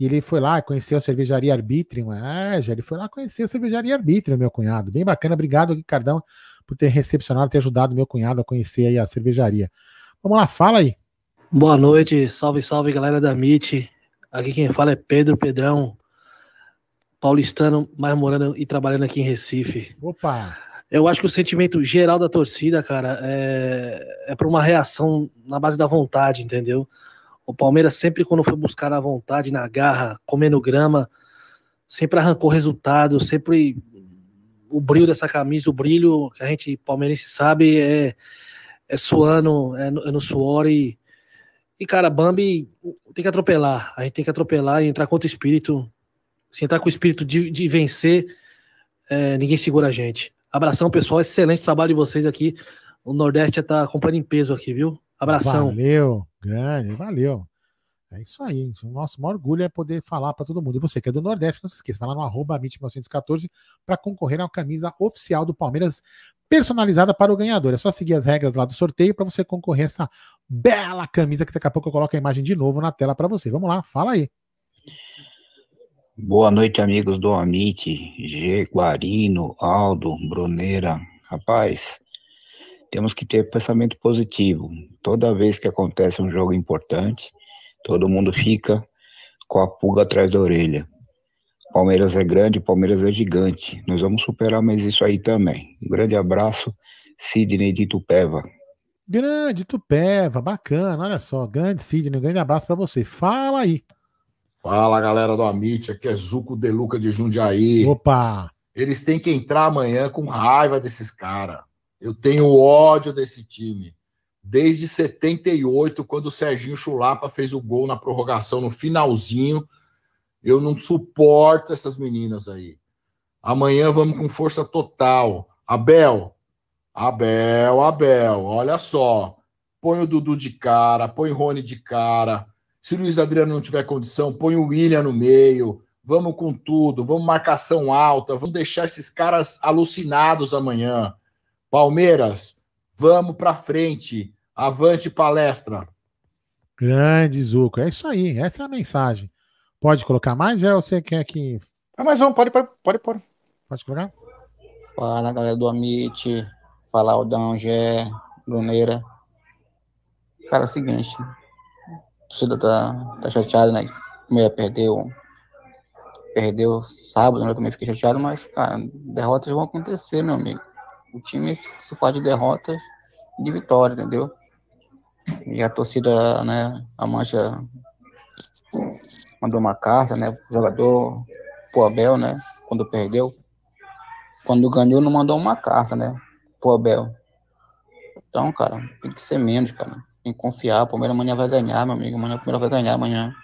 E ele foi lá, conheceu a cervejaria Arbitrium. É, já ele foi lá conhecer a cervejaria Arbitrium, meu cunhado. Bem bacana. Obrigado, Ricardão, por ter recepcionado, ter ajudado meu cunhado a conhecer aí a cervejaria. Vamos lá, fala aí. Boa noite, salve, salve galera da MIT. Aqui quem fala é Pedro Pedrão, paulistano, mas morando e trabalhando aqui em Recife. Opa! Eu acho que o sentimento geral da torcida, cara, é, é para uma reação na base da vontade, entendeu? O Palmeiras sempre, quando foi buscar na vontade, na garra, comendo grama, sempre arrancou resultado, sempre o brilho dessa camisa, o brilho que a gente palmeirense sabe é, é suando, é no, é no suor e, e, cara, Bambi tem que atropelar. A gente tem que atropelar e entrar contra o espírito. Se entrar com o espírito de, de vencer, é, ninguém segura a gente. Abração, pessoal. Excelente trabalho de vocês aqui. O Nordeste já tá acompanhando em peso aqui, viu? Abração. Valeu, grande, valeu. É isso aí. O nosso maior orgulho é poder falar para todo mundo. E você que é do Nordeste, não se esqueça, vai lá no arroba 1914 para concorrer uma camisa oficial do Palmeiras personalizada para o ganhador. É só seguir as regras lá do sorteio para você concorrer a essa bela camisa que daqui a pouco eu coloco a imagem de novo na tela para você. Vamos lá, fala aí. Boa noite, amigos do Amit, G, Guarino, Aldo, Bruneira. Rapaz, temos que ter pensamento positivo. Toda vez que acontece um jogo importante, todo mundo fica com a pulga atrás da orelha. Palmeiras é grande, Palmeiras é gigante. Nós vamos superar mais isso aí também. Um grande abraço, Sidney de Tupéva. Grande Tupéva, bacana, olha só. Grande Sidney, um grande abraço para você. Fala aí. Fala galera do Amit, aqui é Zuco Deluca de Jundiaí. Opa! Eles têm que entrar amanhã com raiva desses caras. Eu tenho ódio desse time. Desde 78, quando o Serginho Chulapa fez o gol na prorrogação no finalzinho, eu não suporto essas meninas aí. Amanhã vamos com força total. Abel, Abel, Abel, olha só. Põe o Dudu de cara, põe o Rony de cara, se o Luiz Adriano não tiver condição, põe o William no meio. Vamos com tudo, vamos marcação alta, vamos deixar esses caras alucinados amanhã. Palmeiras, vamos para frente. Avante palestra. Grande Zuco, é isso aí, essa é a mensagem. Pode colocar mais, é ou você quer que. É mais um, pode, pode, pode pôr. Pode colocar? Fala galera do Amit, fala Aldão, Gé, Bruneira. Cara, é o seguinte, torcida tá, tá chateada, né? Primeiro perdeu. Perdeu sábado, né? Eu também fiquei chateado, mas, cara, derrotas vão acontecer, meu amigo. O time se faz de derrotas e de vitória, entendeu? E a torcida, né, a mancha mandou uma carta, né, pro jogador, pro Abel, né, quando perdeu. Quando ganhou, não mandou uma carta, né, pro Abel. Então, cara, tem que ser menos, cara. Tem que confiar. O Palmeiras amanhã vai ganhar, meu amigo. Amanhã o Palmeiras vai ganhar amanhã.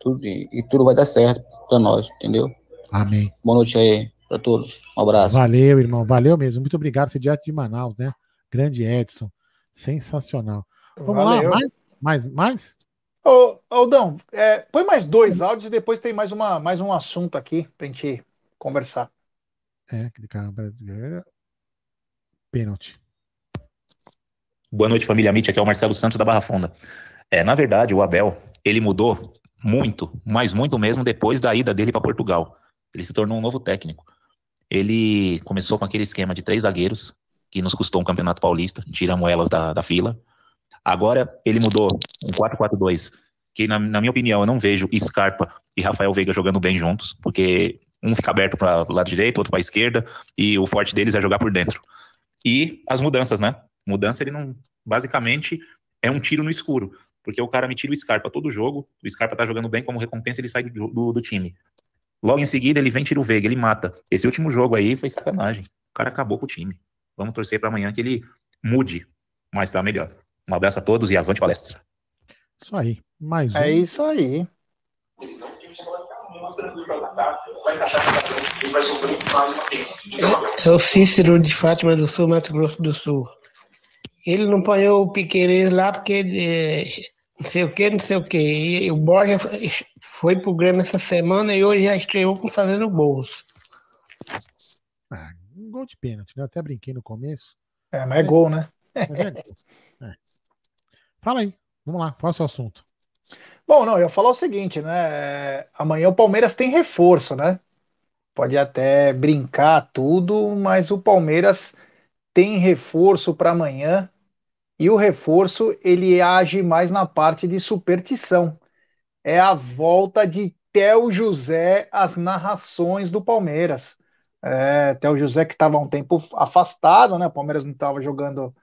Tudo, e, e tudo vai dar certo pra nós, entendeu? Amém. Boa noite aí pra todos. Um abraço. Valeu, irmão. Valeu mesmo. Muito obrigado. Você é direto de Manaus, né? Grande Edson. Sensacional. Vamos Valeu. lá, mais? Mais? Mais? Ô, Aldão, é, põe mais dois áudios e depois tem mais, uma, mais um assunto aqui pra gente conversar. É, que cara. Pênalti. Boa noite, família Amit. Aqui é o Marcelo Santos da Barra Funda. É, na verdade, o Abel, ele mudou muito, mas muito mesmo depois da ida dele para Portugal. Ele se tornou um novo técnico. Ele começou com aquele esquema de três zagueiros, que nos custou um campeonato paulista, tiramos elas da, da fila. Agora ele mudou um 4-4-2, que na, na minha opinião eu não vejo Scarpa e Rafael Veiga jogando bem juntos, porque um fica aberto para o lado direito, outro para a esquerda, e o forte deles é jogar por dentro. E as mudanças, né? Mudança, ele não. Basicamente, é um tiro no escuro. Porque o cara me tira o Scarpa todo jogo, o Scarpa tá jogando bem, como recompensa, ele sai do, do, do time. Logo em seguida, ele vem tira o Veiga, ele mata. Esse último jogo aí foi sacanagem. O cara acabou com o time. Vamos torcer para amanhã que ele mude mais para melhor. Um abraço a todos e avante palestra. Isso aí. Mais um. É isso aí. É o Cícero de Fátima do Sul, Mato Grosso do Sul. Ele não apanhou o Piqueires lá porque é, não sei o que, não sei o que. E o Borja foi pro Grêmio essa semana e hoje já estreou com fazendo gols. Ah, um gol de pênalti, né? Eu até brinquei no começo. É, mas é gol, né? Mas é gol. É. Fala aí. Vamos lá, qual é o seu assunto? Bom, não, eu ia falar o seguinte, né? é, Amanhã o Palmeiras tem reforço, né? Pode até brincar tudo, mas o Palmeiras tem reforço para amanhã e o reforço ele age mais na parte de superstição. É a volta de Theo José às narrações do Palmeiras. É, até o José que estava um tempo afastado, né? O Palmeiras não estava jogando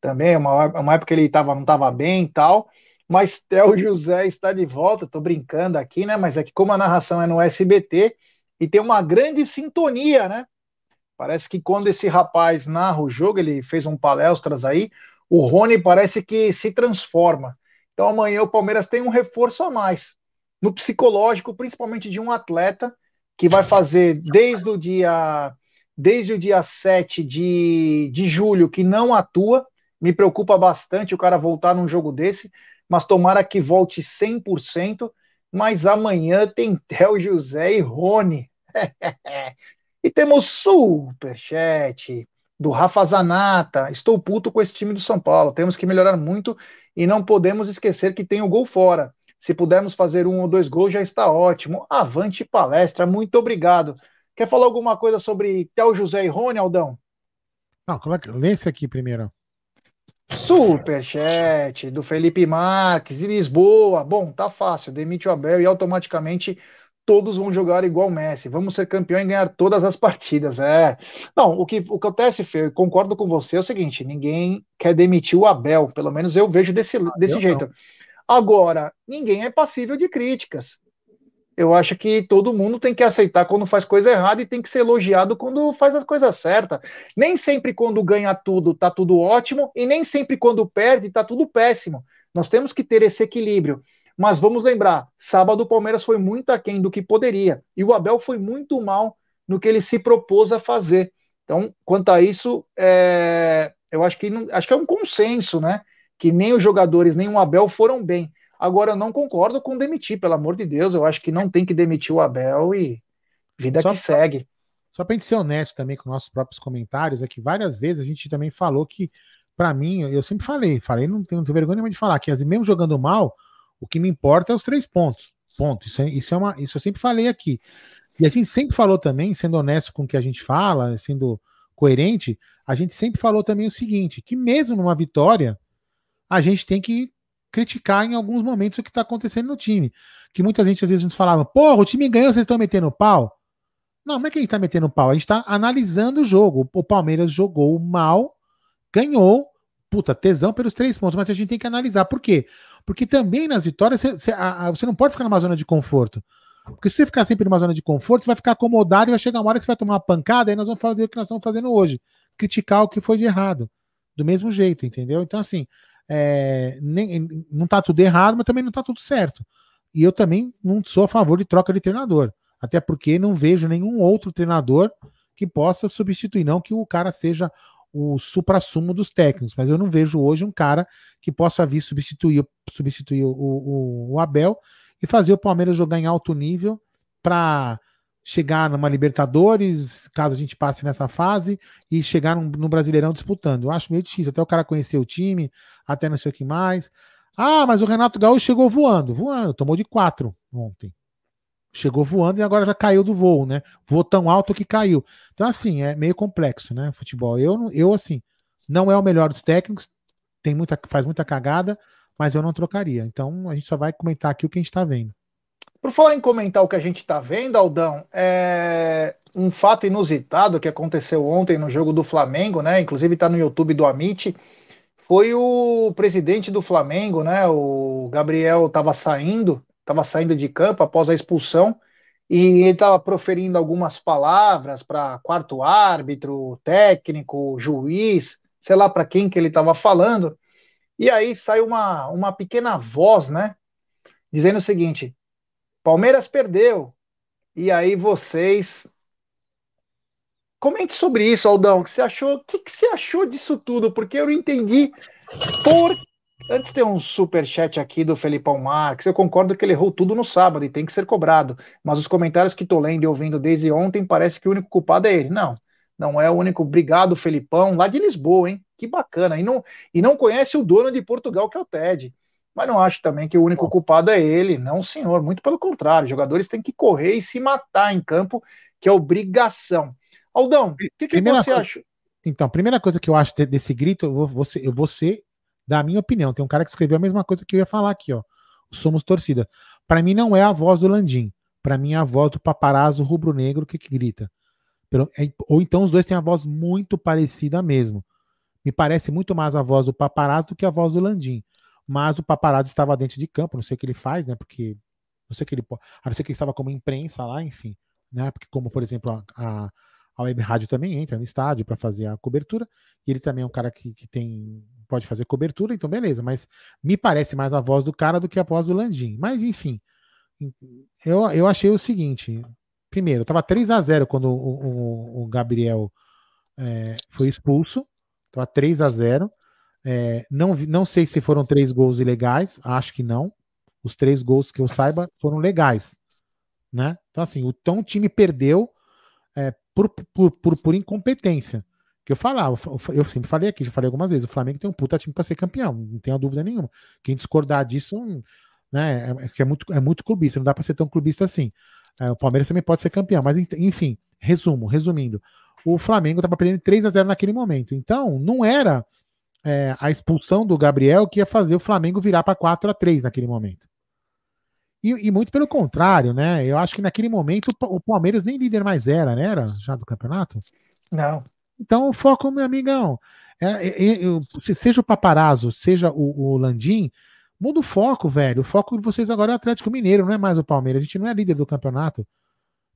também, uma, uma época ele tava, não estava bem e tal. Mas Theo José está de volta, tô brincando aqui, né? Mas é que como a narração é no SBT e tem uma grande sintonia, né? Parece que quando esse rapaz narra o jogo, ele fez um palestras aí, o Rony parece que se transforma. Então amanhã o Palmeiras tem um reforço a mais no psicológico, principalmente de um atleta que vai fazer desde o dia desde o dia 7 de, de julho que não atua. Me preocupa bastante o cara voltar num jogo desse, mas tomara que volte 100%. Mas amanhã tem Theo José e Rony. e temos superchat do Rafa Zanata. Estou puto com esse time do São Paulo. Temos que melhorar muito e não podemos esquecer que tem o gol fora. Se pudermos fazer um ou dois gols, já está ótimo. Avante palestra, muito obrigado. Quer falar alguma coisa sobre Théo José e Rony, Aldão? Não, como é que... lê esse aqui primeiro. Superchat do Felipe Marques, de Lisboa. Bom, tá fácil. Demite o Abel e automaticamente todos vão jogar igual Messi. Vamos ser campeão e ganhar todas as partidas. É. Não, o que, o que acontece, Fê, eu concordo com você, é o seguinte: ninguém quer demitir o Abel. Pelo menos eu vejo desse, desse jeito. Não. Agora, ninguém é passível de críticas. Eu acho que todo mundo tem que aceitar quando faz coisa errada e tem que ser elogiado quando faz as coisas certas. Nem sempre quando ganha tudo tá tudo ótimo e nem sempre quando perde tá tudo péssimo. Nós temos que ter esse equilíbrio. Mas vamos lembrar, sábado o Palmeiras foi muito aquém do que poderia e o Abel foi muito mal no que ele se propôs a fazer. Então, quanto a isso, é... eu acho que não... acho que é um consenso, né? que nem os jogadores, nem o Abel foram bem. Agora, eu não concordo com demitir, pelo amor de Deus. Eu acho que não tem que demitir o Abel e vida só que segue. Só para a gente ser honesto também com nossos próprios comentários, é que várias vezes a gente também falou que, para mim, eu sempre falei, falei, não tenho, não tenho vergonha nenhuma de falar, que mesmo jogando mal, o que me importa é os três pontos. Ponto. Isso, é, isso, é uma, isso eu sempre falei aqui. E a gente sempre falou também, sendo honesto com o que a gente fala, sendo coerente, a gente sempre falou também o seguinte: que mesmo numa vitória, a gente tem que criticar em alguns momentos o que está acontecendo no time. Que muita gente às vezes nos falava, porra, o time ganhou, vocês estão metendo pau. Não, não é que a gente está metendo pau, a gente está analisando o jogo. O Palmeiras jogou mal, ganhou, puta, tesão pelos três pontos, mas a gente tem que analisar. Por quê? Porque também nas vitórias você, você, a, você não pode ficar numa zona de conforto. Porque se você ficar sempre numa zona de conforto, você vai ficar acomodado e vai chegar uma hora que você vai tomar uma pancada e nós vamos fazer o que nós estamos fazendo hoje. Criticar o que foi de errado. Do mesmo jeito, entendeu? Então, assim, é, nem, não está tudo errado, mas também não está tudo certo. E eu também não sou a favor de troca de treinador. Até porque não vejo nenhum outro treinador que possa substituir. Não que o cara seja o supra-sumo dos técnicos, mas eu não vejo hoje um cara que possa vir substituir, substituir o, o, o Abel e fazer o Palmeiras jogar em alto nível para chegar numa Libertadores, caso a gente passe nessa fase, e chegar no Brasileirão disputando. Eu acho meio difícil, até o cara conhecer o time, até não sei o que mais. Ah, mas o Renato Gaúcho chegou voando, voando, tomou de quatro ontem. Chegou voando e agora já caiu do voo, né? Voou tão alto que caiu. Então, assim, é meio complexo, né? Futebol. Eu, eu assim, não é o melhor dos técnicos, tem muita, faz muita cagada, mas eu não trocaria. Então, a gente só vai comentar aqui o que a gente tá vendo. Por falar em comentar o que a gente está vendo, Aldão, é um fato inusitado que aconteceu ontem no jogo do Flamengo, né? Inclusive está no YouTube do Amit. Foi o presidente do Flamengo, né? O Gabriel estava saindo, estava saindo de campo após a expulsão e ele estava proferindo algumas palavras para quarto árbitro, técnico, juiz, sei lá para quem que ele estava falando. E aí saiu uma, uma pequena voz, né? Dizendo o seguinte: Palmeiras perdeu. E aí vocês comente sobre isso, Aldão. O que você achou? O que, que você achou disso tudo? Porque eu não entendi. Por Antes tem um super chat aqui do Felipão Marques. Eu concordo que ele errou tudo no sábado e tem que ser cobrado. Mas os comentários que estou lendo e ouvindo desde ontem parece que o único culpado é ele. Não, não é o único. Obrigado, Felipão, lá de Lisboa, hein? Que bacana. E não, e não conhece o dono de Portugal, que é o Ted. Mas não acho também que o único culpado é ele, não senhor. Muito pelo contrário, os jogadores têm que correr e se matar em campo, que é obrigação. Aldão, o que, que você coisa, acha? Então, primeira coisa que eu acho desse grito, eu vou, eu vou ser da minha opinião. Tem um cara que escreveu a mesma coisa que eu ia falar aqui, ó. Somos torcida. Para mim não é a voz do Landim. Para mim é a voz do paparazzo rubro-negro que, que grita. É- Ou então os dois têm a voz muito parecida mesmo. Me parece muito mais a voz do Paparazzo do que a voz do Landim. Mas o Paparazzo estava dentro de campo, não sei o que ele faz, né? Porque não sei o que ele a não ser que ele estava como imprensa lá, enfim, né? Porque como por exemplo a, a, a Web Rádio também entra no estádio para fazer a cobertura, e ele também é um cara que, que tem pode fazer cobertura, então beleza, mas me parece mais a voz do cara do que a voz do Landim. Mas enfim, eu, eu achei o seguinte, primeiro, tava 3 a 0 quando o, o- o Gabriel é, foi expulso, tava 3 a 0 É, não, não sei se foram três gols ilegais, acho que não. Os três gols que eu saiba foram legais, né? Então, assim, o, então o time perdeu é, por, por, por, por incompetência. Que eu falava, eu sempre falei aqui, já falei algumas vezes, o Flamengo tem um puta time para ser campeão, não tenho dúvida nenhuma. Quem discordar disso, né, é, é é muito, é muito clubista, não dá para ser tão clubista assim. É, o Palmeiras também pode ser campeão, mas enfim, resumo, resumindo, o Flamengo estava perdendo 3 a 0 naquele momento. Então, não era é, a expulsão do Gabriel que ia fazer o Flamengo virar para 4 a 3 naquele momento. E, e muito pelo contrário, né? Eu acho que naquele momento o Pa- o Palmeiras nem líder mais era, né? Era já do campeonato? Não. Então o foco, meu amigão, é, é- é- seja o Paparazzo, seja o, o Landim, muda o foco, velho. O foco de vocês agora é o Atlético Mineiro, não é mais o Palmeiras. A gente não é líder do campeonato.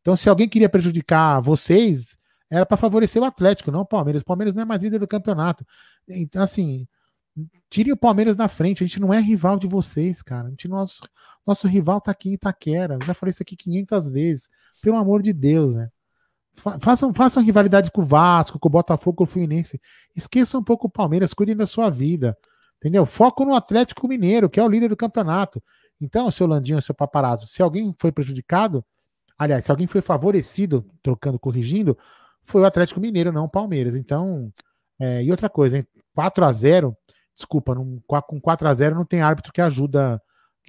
Então, se alguém queria prejudicar vocês, era para favorecer o Atlético, não o Palmeiras. O Palmeiras não é mais líder do campeonato. Então, assim, tirem o Palmeiras na frente. A gente não é rival de vocês, cara. A gente, nosso, nosso rival tá aqui em Itaquera. Eu já falei isso aqui 500 vezes. Pelo amor de Deus, né? Fa- Façam, façam rivalidade com o Vasco, com o Botafogo, com o Fluminense. Esqueçam um pouco o Palmeiras, cuidem da sua vida. Entendeu? Foco no Atlético Mineiro, que é o líder do campeonato. Então, seu Landinho, seu paparazzo, se alguém foi prejudicado, aliás, se alguém foi favorecido, trocando, corrigindo, foi o Atlético Mineiro, não o Palmeiras. Então, é, e outra coisa, hein? 4 a 0 desculpa, não, com 4 a 0 não tem árbitro que ajuda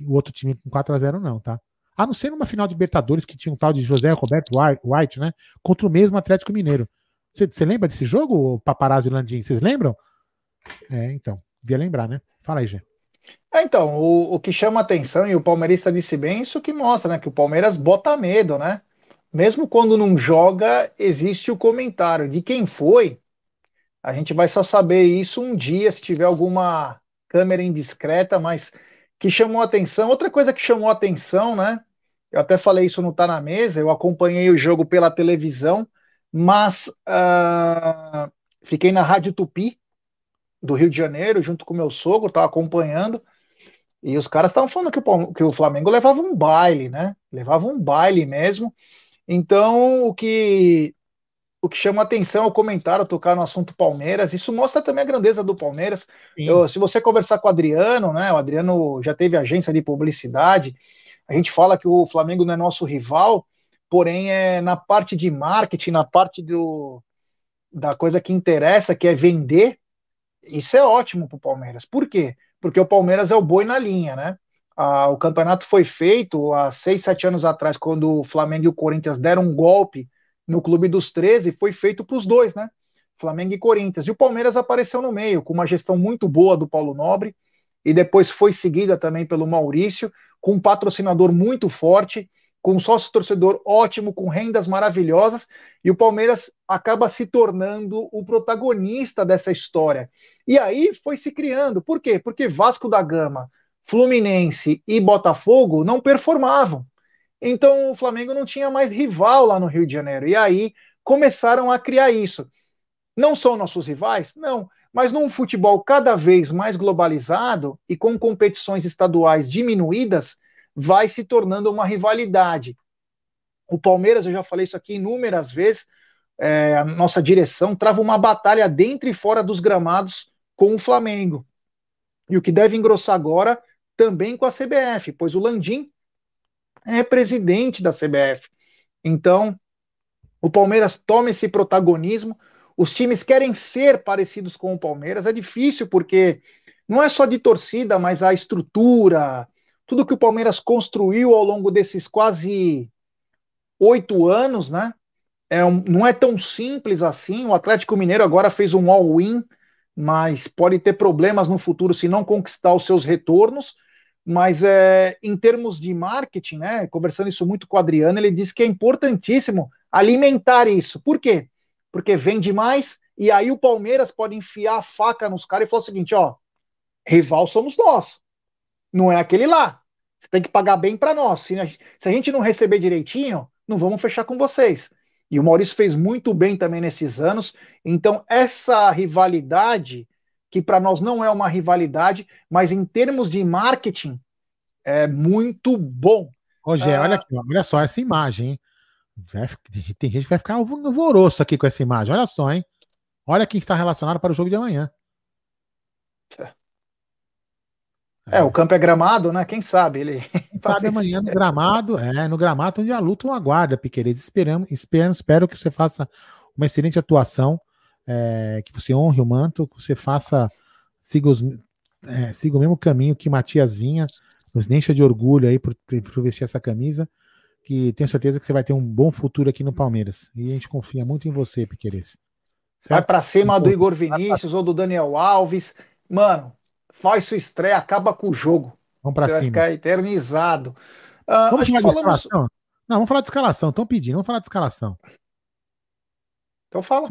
o outro time com 4 a 0 não, tá? A não ser numa final de Libertadores que tinha um tal de José Roberto White, né? Contra o mesmo Atlético Mineiro. Você lembra desse jogo, Paparazzo e Landim? Vocês lembram? É, então, devia lembrar, né? Fala aí, Gê. É, então, o, o que chama atenção, e o palmeirista disse bem, isso que mostra, né? Que o Palmeiras bota medo, né? Mesmo quando não joga, existe o comentário de quem foi. A gente vai só saber isso um dia, se tiver alguma câmera indiscreta, mas que chamou atenção. Outra coisa que chamou atenção, né? Eu até falei isso no Tá na Mesa, eu acompanhei o jogo pela televisão, mas ah, fiquei na Rádio Tupi, do Rio de Janeiro, junto com meu sogro, estava acompanhando, e os caras estavam falando que o, que o Flamengo levava um baile, né? Levava um baile mesmo. Então, o que o que chama atenção é o comentário tocar no assunto Palmeiras. Isso mostra também a grandeza do Palmeiras. Eu- se você conversar com o Adriano, né? O Adriano já teve agência de publicidade. A gente fala que o Flamengo não é nosso rival, porém é na parte de marketing, na parte do, da coisa que interessa, que é vender. Isso é ótimo para o Palmeiras. Por quê? Porque o Palmeiras é o boi na linha, né? Ah, o campeonato foi feito há seis, sete anos atrás, quando o Flamengo e o Corinthians deram um golpe no Clube dos 13, foi feito para os dois, né? Flamengo e Corinthians. E o Palmeiras apareceu no meio, com uma gestão muito boa do Paulo Nobre, e depois foi seguida também pelo Maurício, com um patrocinador muito forte, com um sócio torcedor ótimo, com rendas maravilhosas, e o Palmeiras acaba se tornando o protagonista dessa história. E aí foi se criando. Por quê? Porque Vasco da Gama, Fluminense e Botafogo não performavam. Então o Flamengo não tinha mais rival lá no Rio de Janeiro. E aí começaram a criar isso. Não são nossos rivais? Não. Mas num futebol cada vez mais globalizado e com competições estaduais diminuídas, vai se tornando uma rivalidade. O Palmeiras, eu já falei isso aqui inúmeras vezes, é, a nossa direção trava uma batalha dentro e fora dos gramados com o Flamengo. E o que deve engrossar agora também com a CBF, pois o Landim é presidente da CBF. Então, o Palmeiras toma esse protagonismo. Os times querem ser parecidos com o Palmeiras. É difícil porque não é só de torcida, mas a estrutura, tudo que o Palmeiras construiu ao longo desses quase oito anos, né? É um, não é tão simples assim. O Atlético Mineiro agora fez um all-in, mas pode ter problemas no futuro se não conquistar os seus retornos. Mas é, em termos de marketing, né, conversando isso muito com o Adriano, ele disse que é importantíssimo alimentar isso. Por quê? Porque vende mais e aí o Palmeiras pode enfiar a faca nos caras e falar o seguinte, ó, rival somos nós, não é aquele lá. Você tem que pagar bem para nós. Se a, gente, se a gente não receber direitinho, não vamos fechar com vocês. E o Maurício fez muito bem também nesses anos. Então, essa rivalidade, que para nós não é uma rivalidade, mas em termos de marketing, é muito bom. Rogério, ah, olha aqui, olha só essa imagem, hein? Vai, tem gente que vai ficar alvoroço aqui com essa imagem. Olha só, hein? Olha quem está relacionado para o jogo de amanhã. É, o campo é gramado, né? Quem sabe ele. Quem sabe amanhã no gramado, é, no gramado onde a luta não aguarda, Piqueires. Esperamos, esperamos, espero que você faça uma excelente atuação, é, que você honre o manto, que você faça, siga, os, é, siga o mesmo caminho que Matias Vinha, nos encha de orgulho aí por, por vestir essa camisa, que tenho certeza que você vai ter um bom futuro aqui no Palmeiras. E a gente confia muito em você, Piqueires. Vai para cima do Igor Vinícius ou do Daniel Alves. Mano, faz sua estreia, acaba com o jogo. Vamos para cima. Vai ficar eternizado. Uh, vamos falar de falamos... escalação? Não, vamos falar de escalação. Estão pedindo, vamos falar de escalação. Então fala.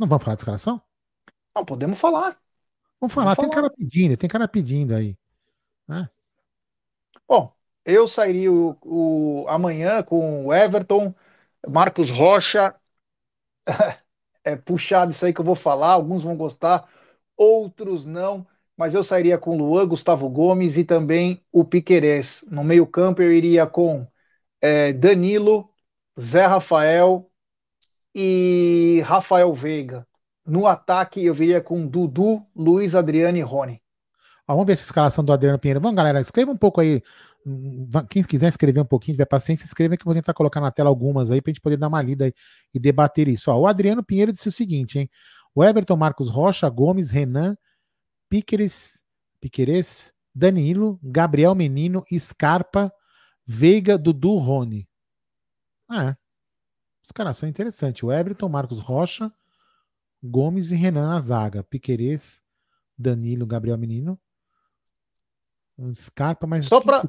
Não vamos falar de escalação? Não, podemos falar. Vamos falar, vamos tem falar. cara pedindo, tem cara pedindo aí. Né? Bom, eu sairia o, o, amanhã com o Everton, Marcos Rocha. é puxado isso aí que eu vou falar, alguns vão gostar, outros não mas eu sairia com Luan, Gustavo Gomes e também o Piquerez. No meio-campo eu iria com é, Danilo, Zé Rafael e Rafael Veiga. No ataque eu viria com Dudu, Luiz Adriano e Rony. vamos ver essa escalação do Adriano Pinheiro. Vamos, galera, escreva um pouco aí. Quem quiser escrever um pouquinho, tiver paciência, escreva que eu vou tentar colocar na tela algumas aí para a gente poder dar uma lida e debater isso. Ó, o Adriano Pinheiro disse o seguinte, hein? O Everton Marcos Rocha, Gomes, Renan, Piqueres, Piqueres, Danilo, Gabriel Menino, Scarpa, Veiga, Dudu, Rony. Ah, é. Os caras são interessantes. O Everton, Marcos Rocha, Gomes e Renan na zaga. Piqueires, Danilo, Gabriel Menino. Scarpa, mas. Só para.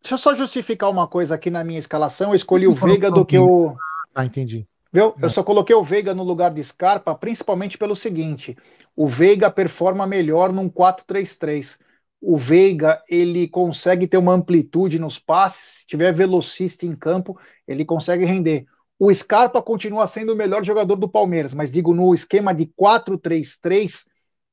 Deixa eu só justificar uma coisa aqui na minha escalação. Eu escolhi o Veiga do que o. Ah, entendi. Viu? Eu só coloquei o Veiga no lugar de Scarpa, principalmente pelo seguinte: o Veiga performa melhor num 4-3-3. O Veiga ele consegue ter uma amplitude nos passes, se tiver velocista em campo, ele consegue render. O Scarpa continua sendo o melhor jogador do Palmeiras, mas digo no esquema de 4-3-3,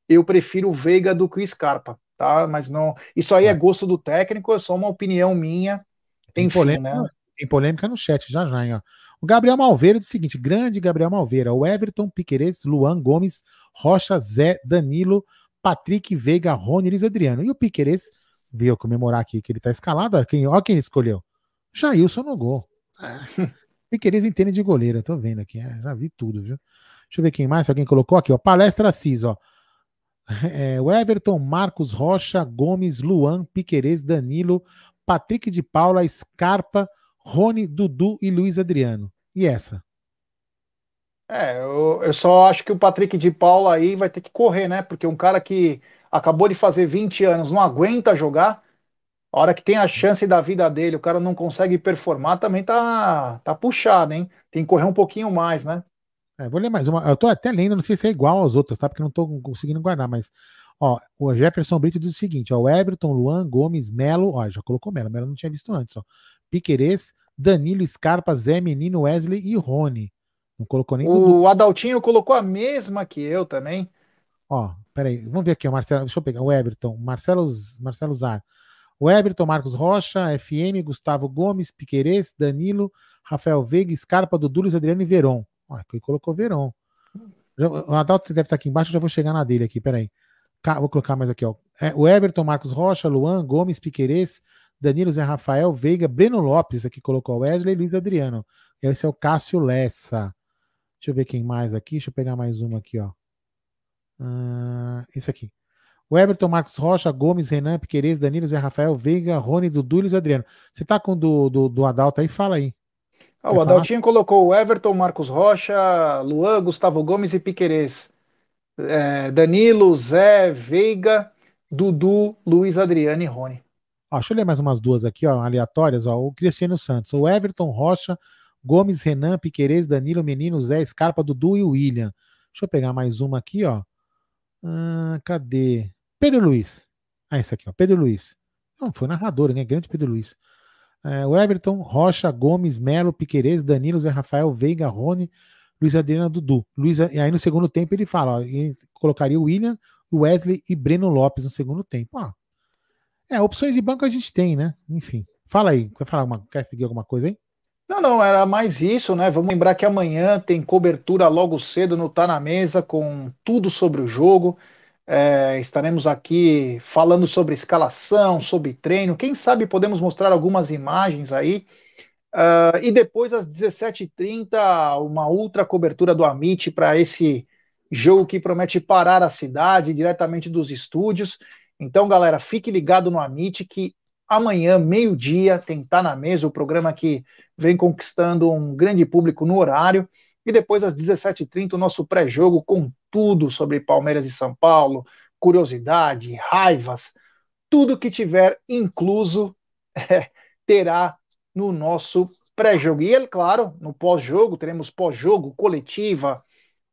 eu prefiro o Veiga do que o Scarpa, tá? Mas não, isso aí é, é gosto do técnico, é só uma opinião minha. Tem Enfim, polêmica, né? Tem polêmica no chat já já, hein, ó. O Gabriel Malveira diz o seguinte: grande Gabriel Malveira, o Everton, Piqueires, Luan Gomes, Rocha, Zé, Danilo, Patrick, Veiga, Rony, Elis Adriano. E o Piqueires veio comemorar aqui que ele tá escalado. Olha quem, olha quem ele escolheu. Jailson no gol. Piqueires entende de goleiro, tô vendo aqui. É, já vi tudo, viu? Deixa eu ver quem mais, alguém colocou aqui, ó. Palestra Assis, ó. É, o Everton, Marcos Rocha, Gomes, Luan, Piqueires, Danilo, Patrick de Paula, Scarpa, Rony, Dudu e Luiz Adriano. E essa? É, eu, eu, só acho que o Patrick de Paula aí vai ter que correr, né? Porque um cara que acabou de fazer 20 anos não aguenta jogar, a hora que tem a chance da vida dele, o cara não consegue performar, também tá, tá puxado, hein? Tem que correr um pouquinho mais, né? É, vou ler mais uma. Eu tô até lendo, não sei se é igual às outras, tá? Porque não tô conseguindo guardar, mas. Ó, o Jefferson Brito diz o seguinte: ó, o Everton, Luan, Gomes, Melo, ó, já colocou Melo, Melo não tinha visto antes, ó. Piquerez, Danilo, Scarpa, Zé, Menino, Wesley e Rony. Não colocou nem O Dudu. Adaltinho colocou a mesma que eu também. Ó, peraí, vamos ver aqui, o Marcelo, deixa eu pegar, o Everton, Marcelo, Marcelo Zar. O Everton, Marcos Rocha, FM, Gustavo Gomes, Piquerez, Danilo, Rafael Veiga, Scarpa, Dudu, Luiz Adriano e Veron. Ó, aqui colocou Veron. O Adalto deve estar aqui embaixo, eu já vou chegar na dele aqui, peraí. Vou colocar mais aqui, ó. É, o Everton, Marcos Rocha, Luan, Gomes, Piquerez, Danilo Zé Rafael, Veiga, Breno Lopes, aqui colocou Wesley Luiz Adriano. Esse é o Cássio Lessa. Deixa eu ver quem mais aqui. Deixa eu pegar mais uma aqui, ó. Uh, esse aqui. O Everton, Marcos Rocha, Gomes, Renan, Piqueires, Danilo, Zé Rafael, Veiga, Rony, Dudu e Luiz Adriano. Você tá com o do, do, do Adalto aí? Fala aí. Ah, o Adaltinho colocou o Everton, Marcos Rocha, Luan, Gustavo Gomes e Piqueires. É, Danilo, Zé, Veiga, Dudu, Luiz Adriano e Rony. Ó, deixa eu ler mais umas duas aqui, ó, aleatórias. Ó, o Cristiano Santos, o Everton Rocha, Gomes, Renan, Piquerez, Danilo, Menino, Zé, Scarpa, Dudu e William. Deixa eu pegar mais uma aqui, ó. Ah, cadê? Pedro Luiz. Ah, esse aqui, ó. Pedro Luiz. Não, foi narrador, né? Grande Pedro Luiz. É, o Everton, Rocha, Gomes, Melo, Piquerez, Danilo, Zé Rafael, Veiga, Rony, Luiz Adriano, Dudu. Luiz, e aí no segundo tempo ele fala, ó, ele colocaria o William, Wesley e Breno Lopes no segundo tempo. Ó, é, opções de banco a gente tem, né? Enfim. Fala aí, quer, falar uma, quer seguir alguma coisa aí? Não, não, era mais isso, né? Vamos lembrar que amanhã tem cobertura logo cedo no Tá na Mesa com tudo sobre o jogo. É, estaremos aqui falando sobre escalação, sobre treino. Quem sabe podemos mostrar algumas imagens aí. Uh, e depois, às 17h30, uma ultra cobertura do Amit para esse jogo que promete parar a cidade diretamente dos estúdios. Então, galera, fique ligado no Amit que amanhã, meio-dia, tem Tá na Mesa, o programa que vem conquistando um grande público no horário. E depois, às 17h30, o nosso pré-jogo com tudo sobre Palmeiras e São Paulo, curiosidade, raivas, tudo que tiver incluso é, terá no nosso pré-jogo. E, é claro, no pós-jogo, teremos pós-jogo, coletiva,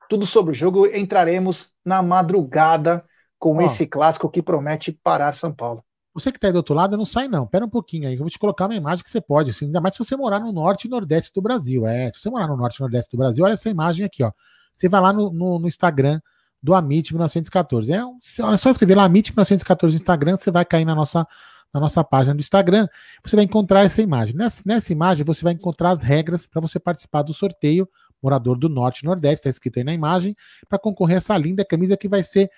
tudo sobre o jogo. Entraremos na madrugada com esse clássico que promete parar São Paulo. Você que está aí do outro lado, não sai não. Pera um pouquinho aí, eu vou te colocar uma imagem que você pode, assim, ainda mais se você morar no norte e nordeste do Brasil. É, se você morar no norte e nordeste do Brasil, olha essa imagem aqui, ó. Você vai lá no, no, no Instagram do Amit 1914. É, é só escrever lá Amit 1914 no Instagram, você vai cair na nossa, na nossa página do Instagram. Você vai encontrar essa imagem. Nessa, nessa imagem, você vai encontrar as regras para você participar do sorteio. Morador do Norte e Nordeste, está escrito aí na imagem, para concorrer a essa linda camisa que vai ser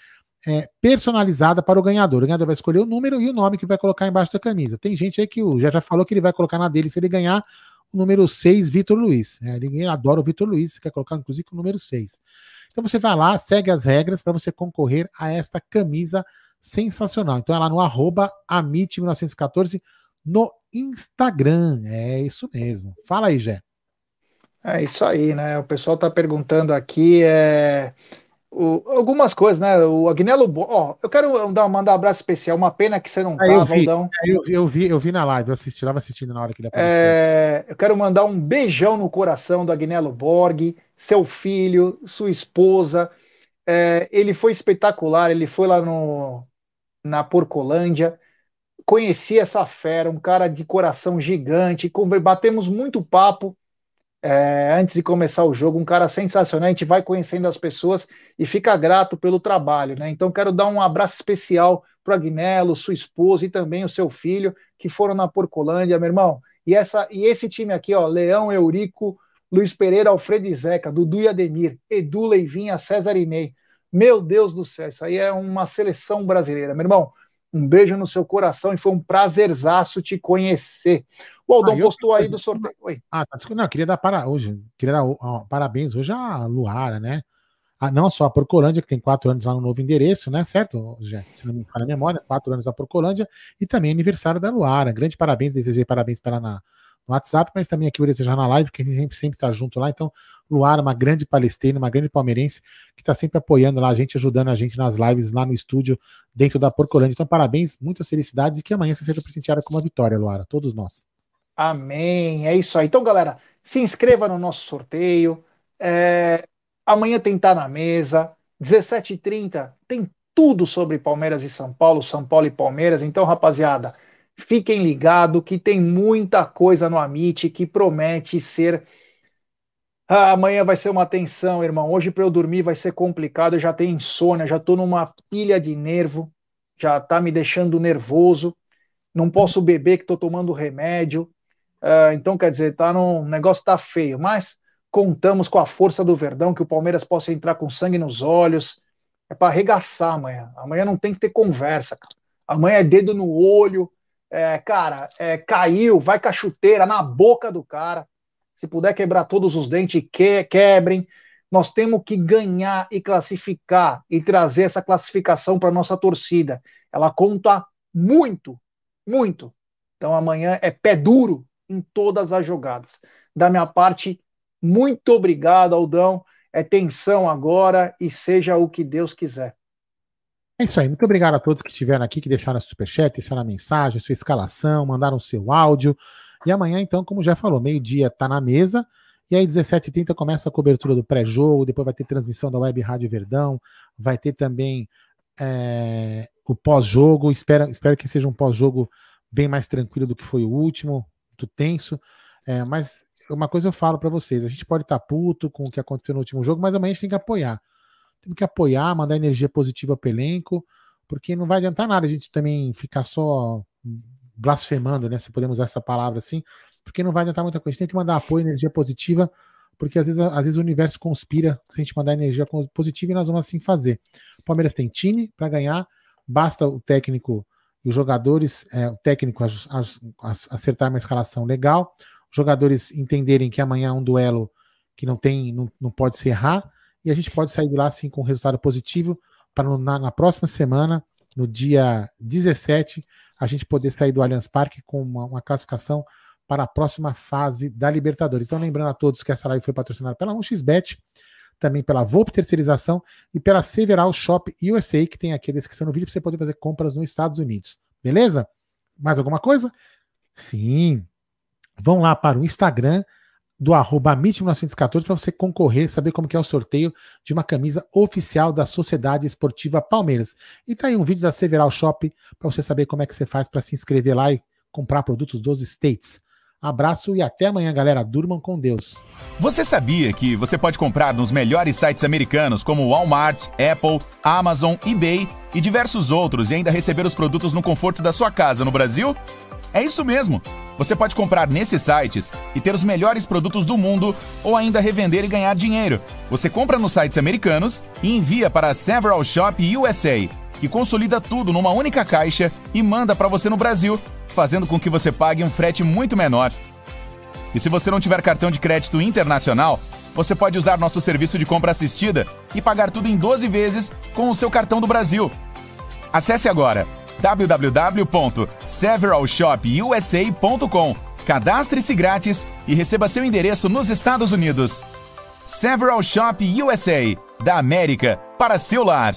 é, personalizada para o ganhador. O ganhador vai escolher o número e o nome que vai colocar embaixo da camisa. Tem gente aí que já já falou que ele vai colocar na dele se ele ganhar o número 6, Vitor Luiz. É, ele adora o Vitor Luiz, quer colocar inclusive o número 6. Então você vai lá, segue as regras para você concorrer a esta camisa sensacional. Então é lá no arroba Amit1914 no Instagram. É isso mesmo. Fala aí, Jé. É isso aí, né? O pessoal está perguntando aqui. É o, algumas coisas, né? O Agnello, ó, eu quero dar, mandar um abraço especial. Uma pena que você não ah, eu vi, Valdão. Eu, eu, vi, eu vi na live, eu assisti, estava assistindo na hora que ele apareceu. É, eu quero mandar um beijão no coração do Agnello Borg, seu filho, sua esposa. É, ele foi espetacular, ele foi lá no, na Porcolândia, conheci essa fera, um cara de coração gigante, batemos muito papo é, antes de começar o jogo, um cara sensacional. A gente vai conhecendo as pessoas e fica grato pelo trabalho, né? Então, quero dar um abraço especial para o Agnello, sua esposa e também o seu filho, que foram na Porcolândia, meu irmão. E, essa, e esse time aqui, ó, Leão, Eurico, Luiz Pereira, Alfredo e Zeca, Dudu e Ademir, Edu Leivinha, César Inei. Meu Deus do céu, isso aí é uma seleção brasileira, meu irmão. Um beijo no seu coração e foi um prazerzaço te conhecer. O Aldão ah, postou aí do sorteio. Oi. Ah, tá. Não, queria dar para hoje. Queria dar ó, parabéns hoje à Luara, né? Ah, não só a Porcolândia, que tem quatro anos lá no novo endereço, né? Certo, já, se não me falha a memória, quatro anos a Porcolândia, e também aniversário da Luara. Grande parabéns, desejei parabéns para ela na, no WhatsApp, mas também aqui vou desejar na live, porque a gente sempre está junto lá. Então, Luara, uma grande palestina, uma grande palmeirense, que está sempre apoiando lá a gente, ajudando a gente nas lives lá no estúdio, dentro da Porcolândia. Então, parabéns, muitas felicidades e que amanhã você seja presenteada com uma vitória, Luara, todos nós. Amém. É isso aí. Então, galera, se inscreva no nosso sorteio. É... Amanhã tem Tá na Mesa. 17h30 tem tudo sobre Palmeiras e São Paulo, São Paulo e Palmeiras. Então, rapaziada, fiquem ligados que tem muita coisa no Amit que promete ser. Ah, amanhã vai ser uma tensão, irmão. Hoje para eu dormir vai ser complicado. Eu já tenho insônia, já tô numa pilha de nervo, já tá me deixando nervoso. Não posso beber que tô tomando remédio. Uh, então, quer dizer, tá num, o negócio tá feio, mas contamos com a força do Verdão, que o Palmeiras possa entrar com sangue nos olhos. É para arregaçar amanhã. Amanhã não tem que ter conversa, cara. Amanhã é dedo no olho. É, cara, é, caiu, vai com a chuteira na boca do cara. Se puder quebrar todos os dentes, que, quebrem. Nós temos que ganhar e classificar e trazer essa classificação para nossa torcida. Ela conta muito, muito. Então amanhã é pé duro em todas as jogadas. Da minha parte, muito obrigado, Aldão. É tensão agora e seja o que Deus quiser. É isso aí. Muito obrigado a todos que estiveram aqui, que deixaram superchat, deixaram a mensagem, sua escalação, mandaram seu áudio. E amanhã, então, como já falou, meio-dia tá na mesa. E aí, 17h30 começa a cobertura do pré-jogo, depois vai ter transmissão da Web Rádio Verdão, vai ter também é, o pós-jogo. Espero, espero que seja um pós-jogo bem mais tranquilo do que foi o último, muito tenso. É, mas uma coisa eu falo para vocês: a gente pode estar tá puto com o que aconteceu no último jogo, mas amanhã a gente tem que apoiar. Temos que apoiar, mandar energia positiva para elenco, porque não vai adiantar nada a gente também ficar só blasfemando, né? Se podemos usar essa palavra assim, porque não vai adiantar muita coisa. Tem que mandar apoio, energia positiva, porque às vezes, às vezes o universo conspira se a gente mandar energia positiva e nós vamos assim fazer. O Palmeiras tem time para ganhar, basta o técnico e os jogadores, é, o técnico acertar uma escalação legal, os jogadores entenderem que amanhã é um duelo que não tem, não, não pode se errar, e a gente pode sair de lá assim com um resultado positivo para na, na, próxima semana, no dia 17, a gente poder sair do Allianz Parque com uma, uma classificação para a próxima fase da Libertadores. Então, lembrando a todos que essa live foi patrocinada pela 1xBet, também pela Volpe Terceirização e pela Several Shop USA, que tem aqui a descrição no vídeo para você poder fazer compras nos Estados Unidos. Beleza? Mais alguma coisa? Sim. Vão lá para o Instagram do arroba 1914 para você concorrer, saber como que é o sorteio de uma camisa oficial da Sociedade Esportiva Palmeiras. E tá aí um vídeo da Several Shop para você saber como é que você faz para se inscrever lá e comprar produtos dos States. Abraço e até amanhã, galera. Durmam com Deus. Você sabia que você pode comprar nos melhores sites americanos como Walmart, Apple, Amazon, eBay e diversos outros e ainda receber os produtos no conforto da sua casa no Brasil? É isso mesmo. Você pode comprar nesses sites e ter os melhores produtos do mundo ou ainda revender e ganhar dinheiro. Você compra nos sites americanos e envia para a Several Shop USA, que consolida tudo numa única caixa e manda para você no Brasil fazendo com que você pague um frete muito menor. E se você não tiver cartão de crédito internacional, você pode usar nosso serviço de compra assistida e pagar tudo em 12 vezes com o seu cartão do Brasil. Acesse agora www.severalshopusa.com. Cadastre-se grátis e receba seu endereço nos Estados Unidos. Several Shop USA, da América para seu lar.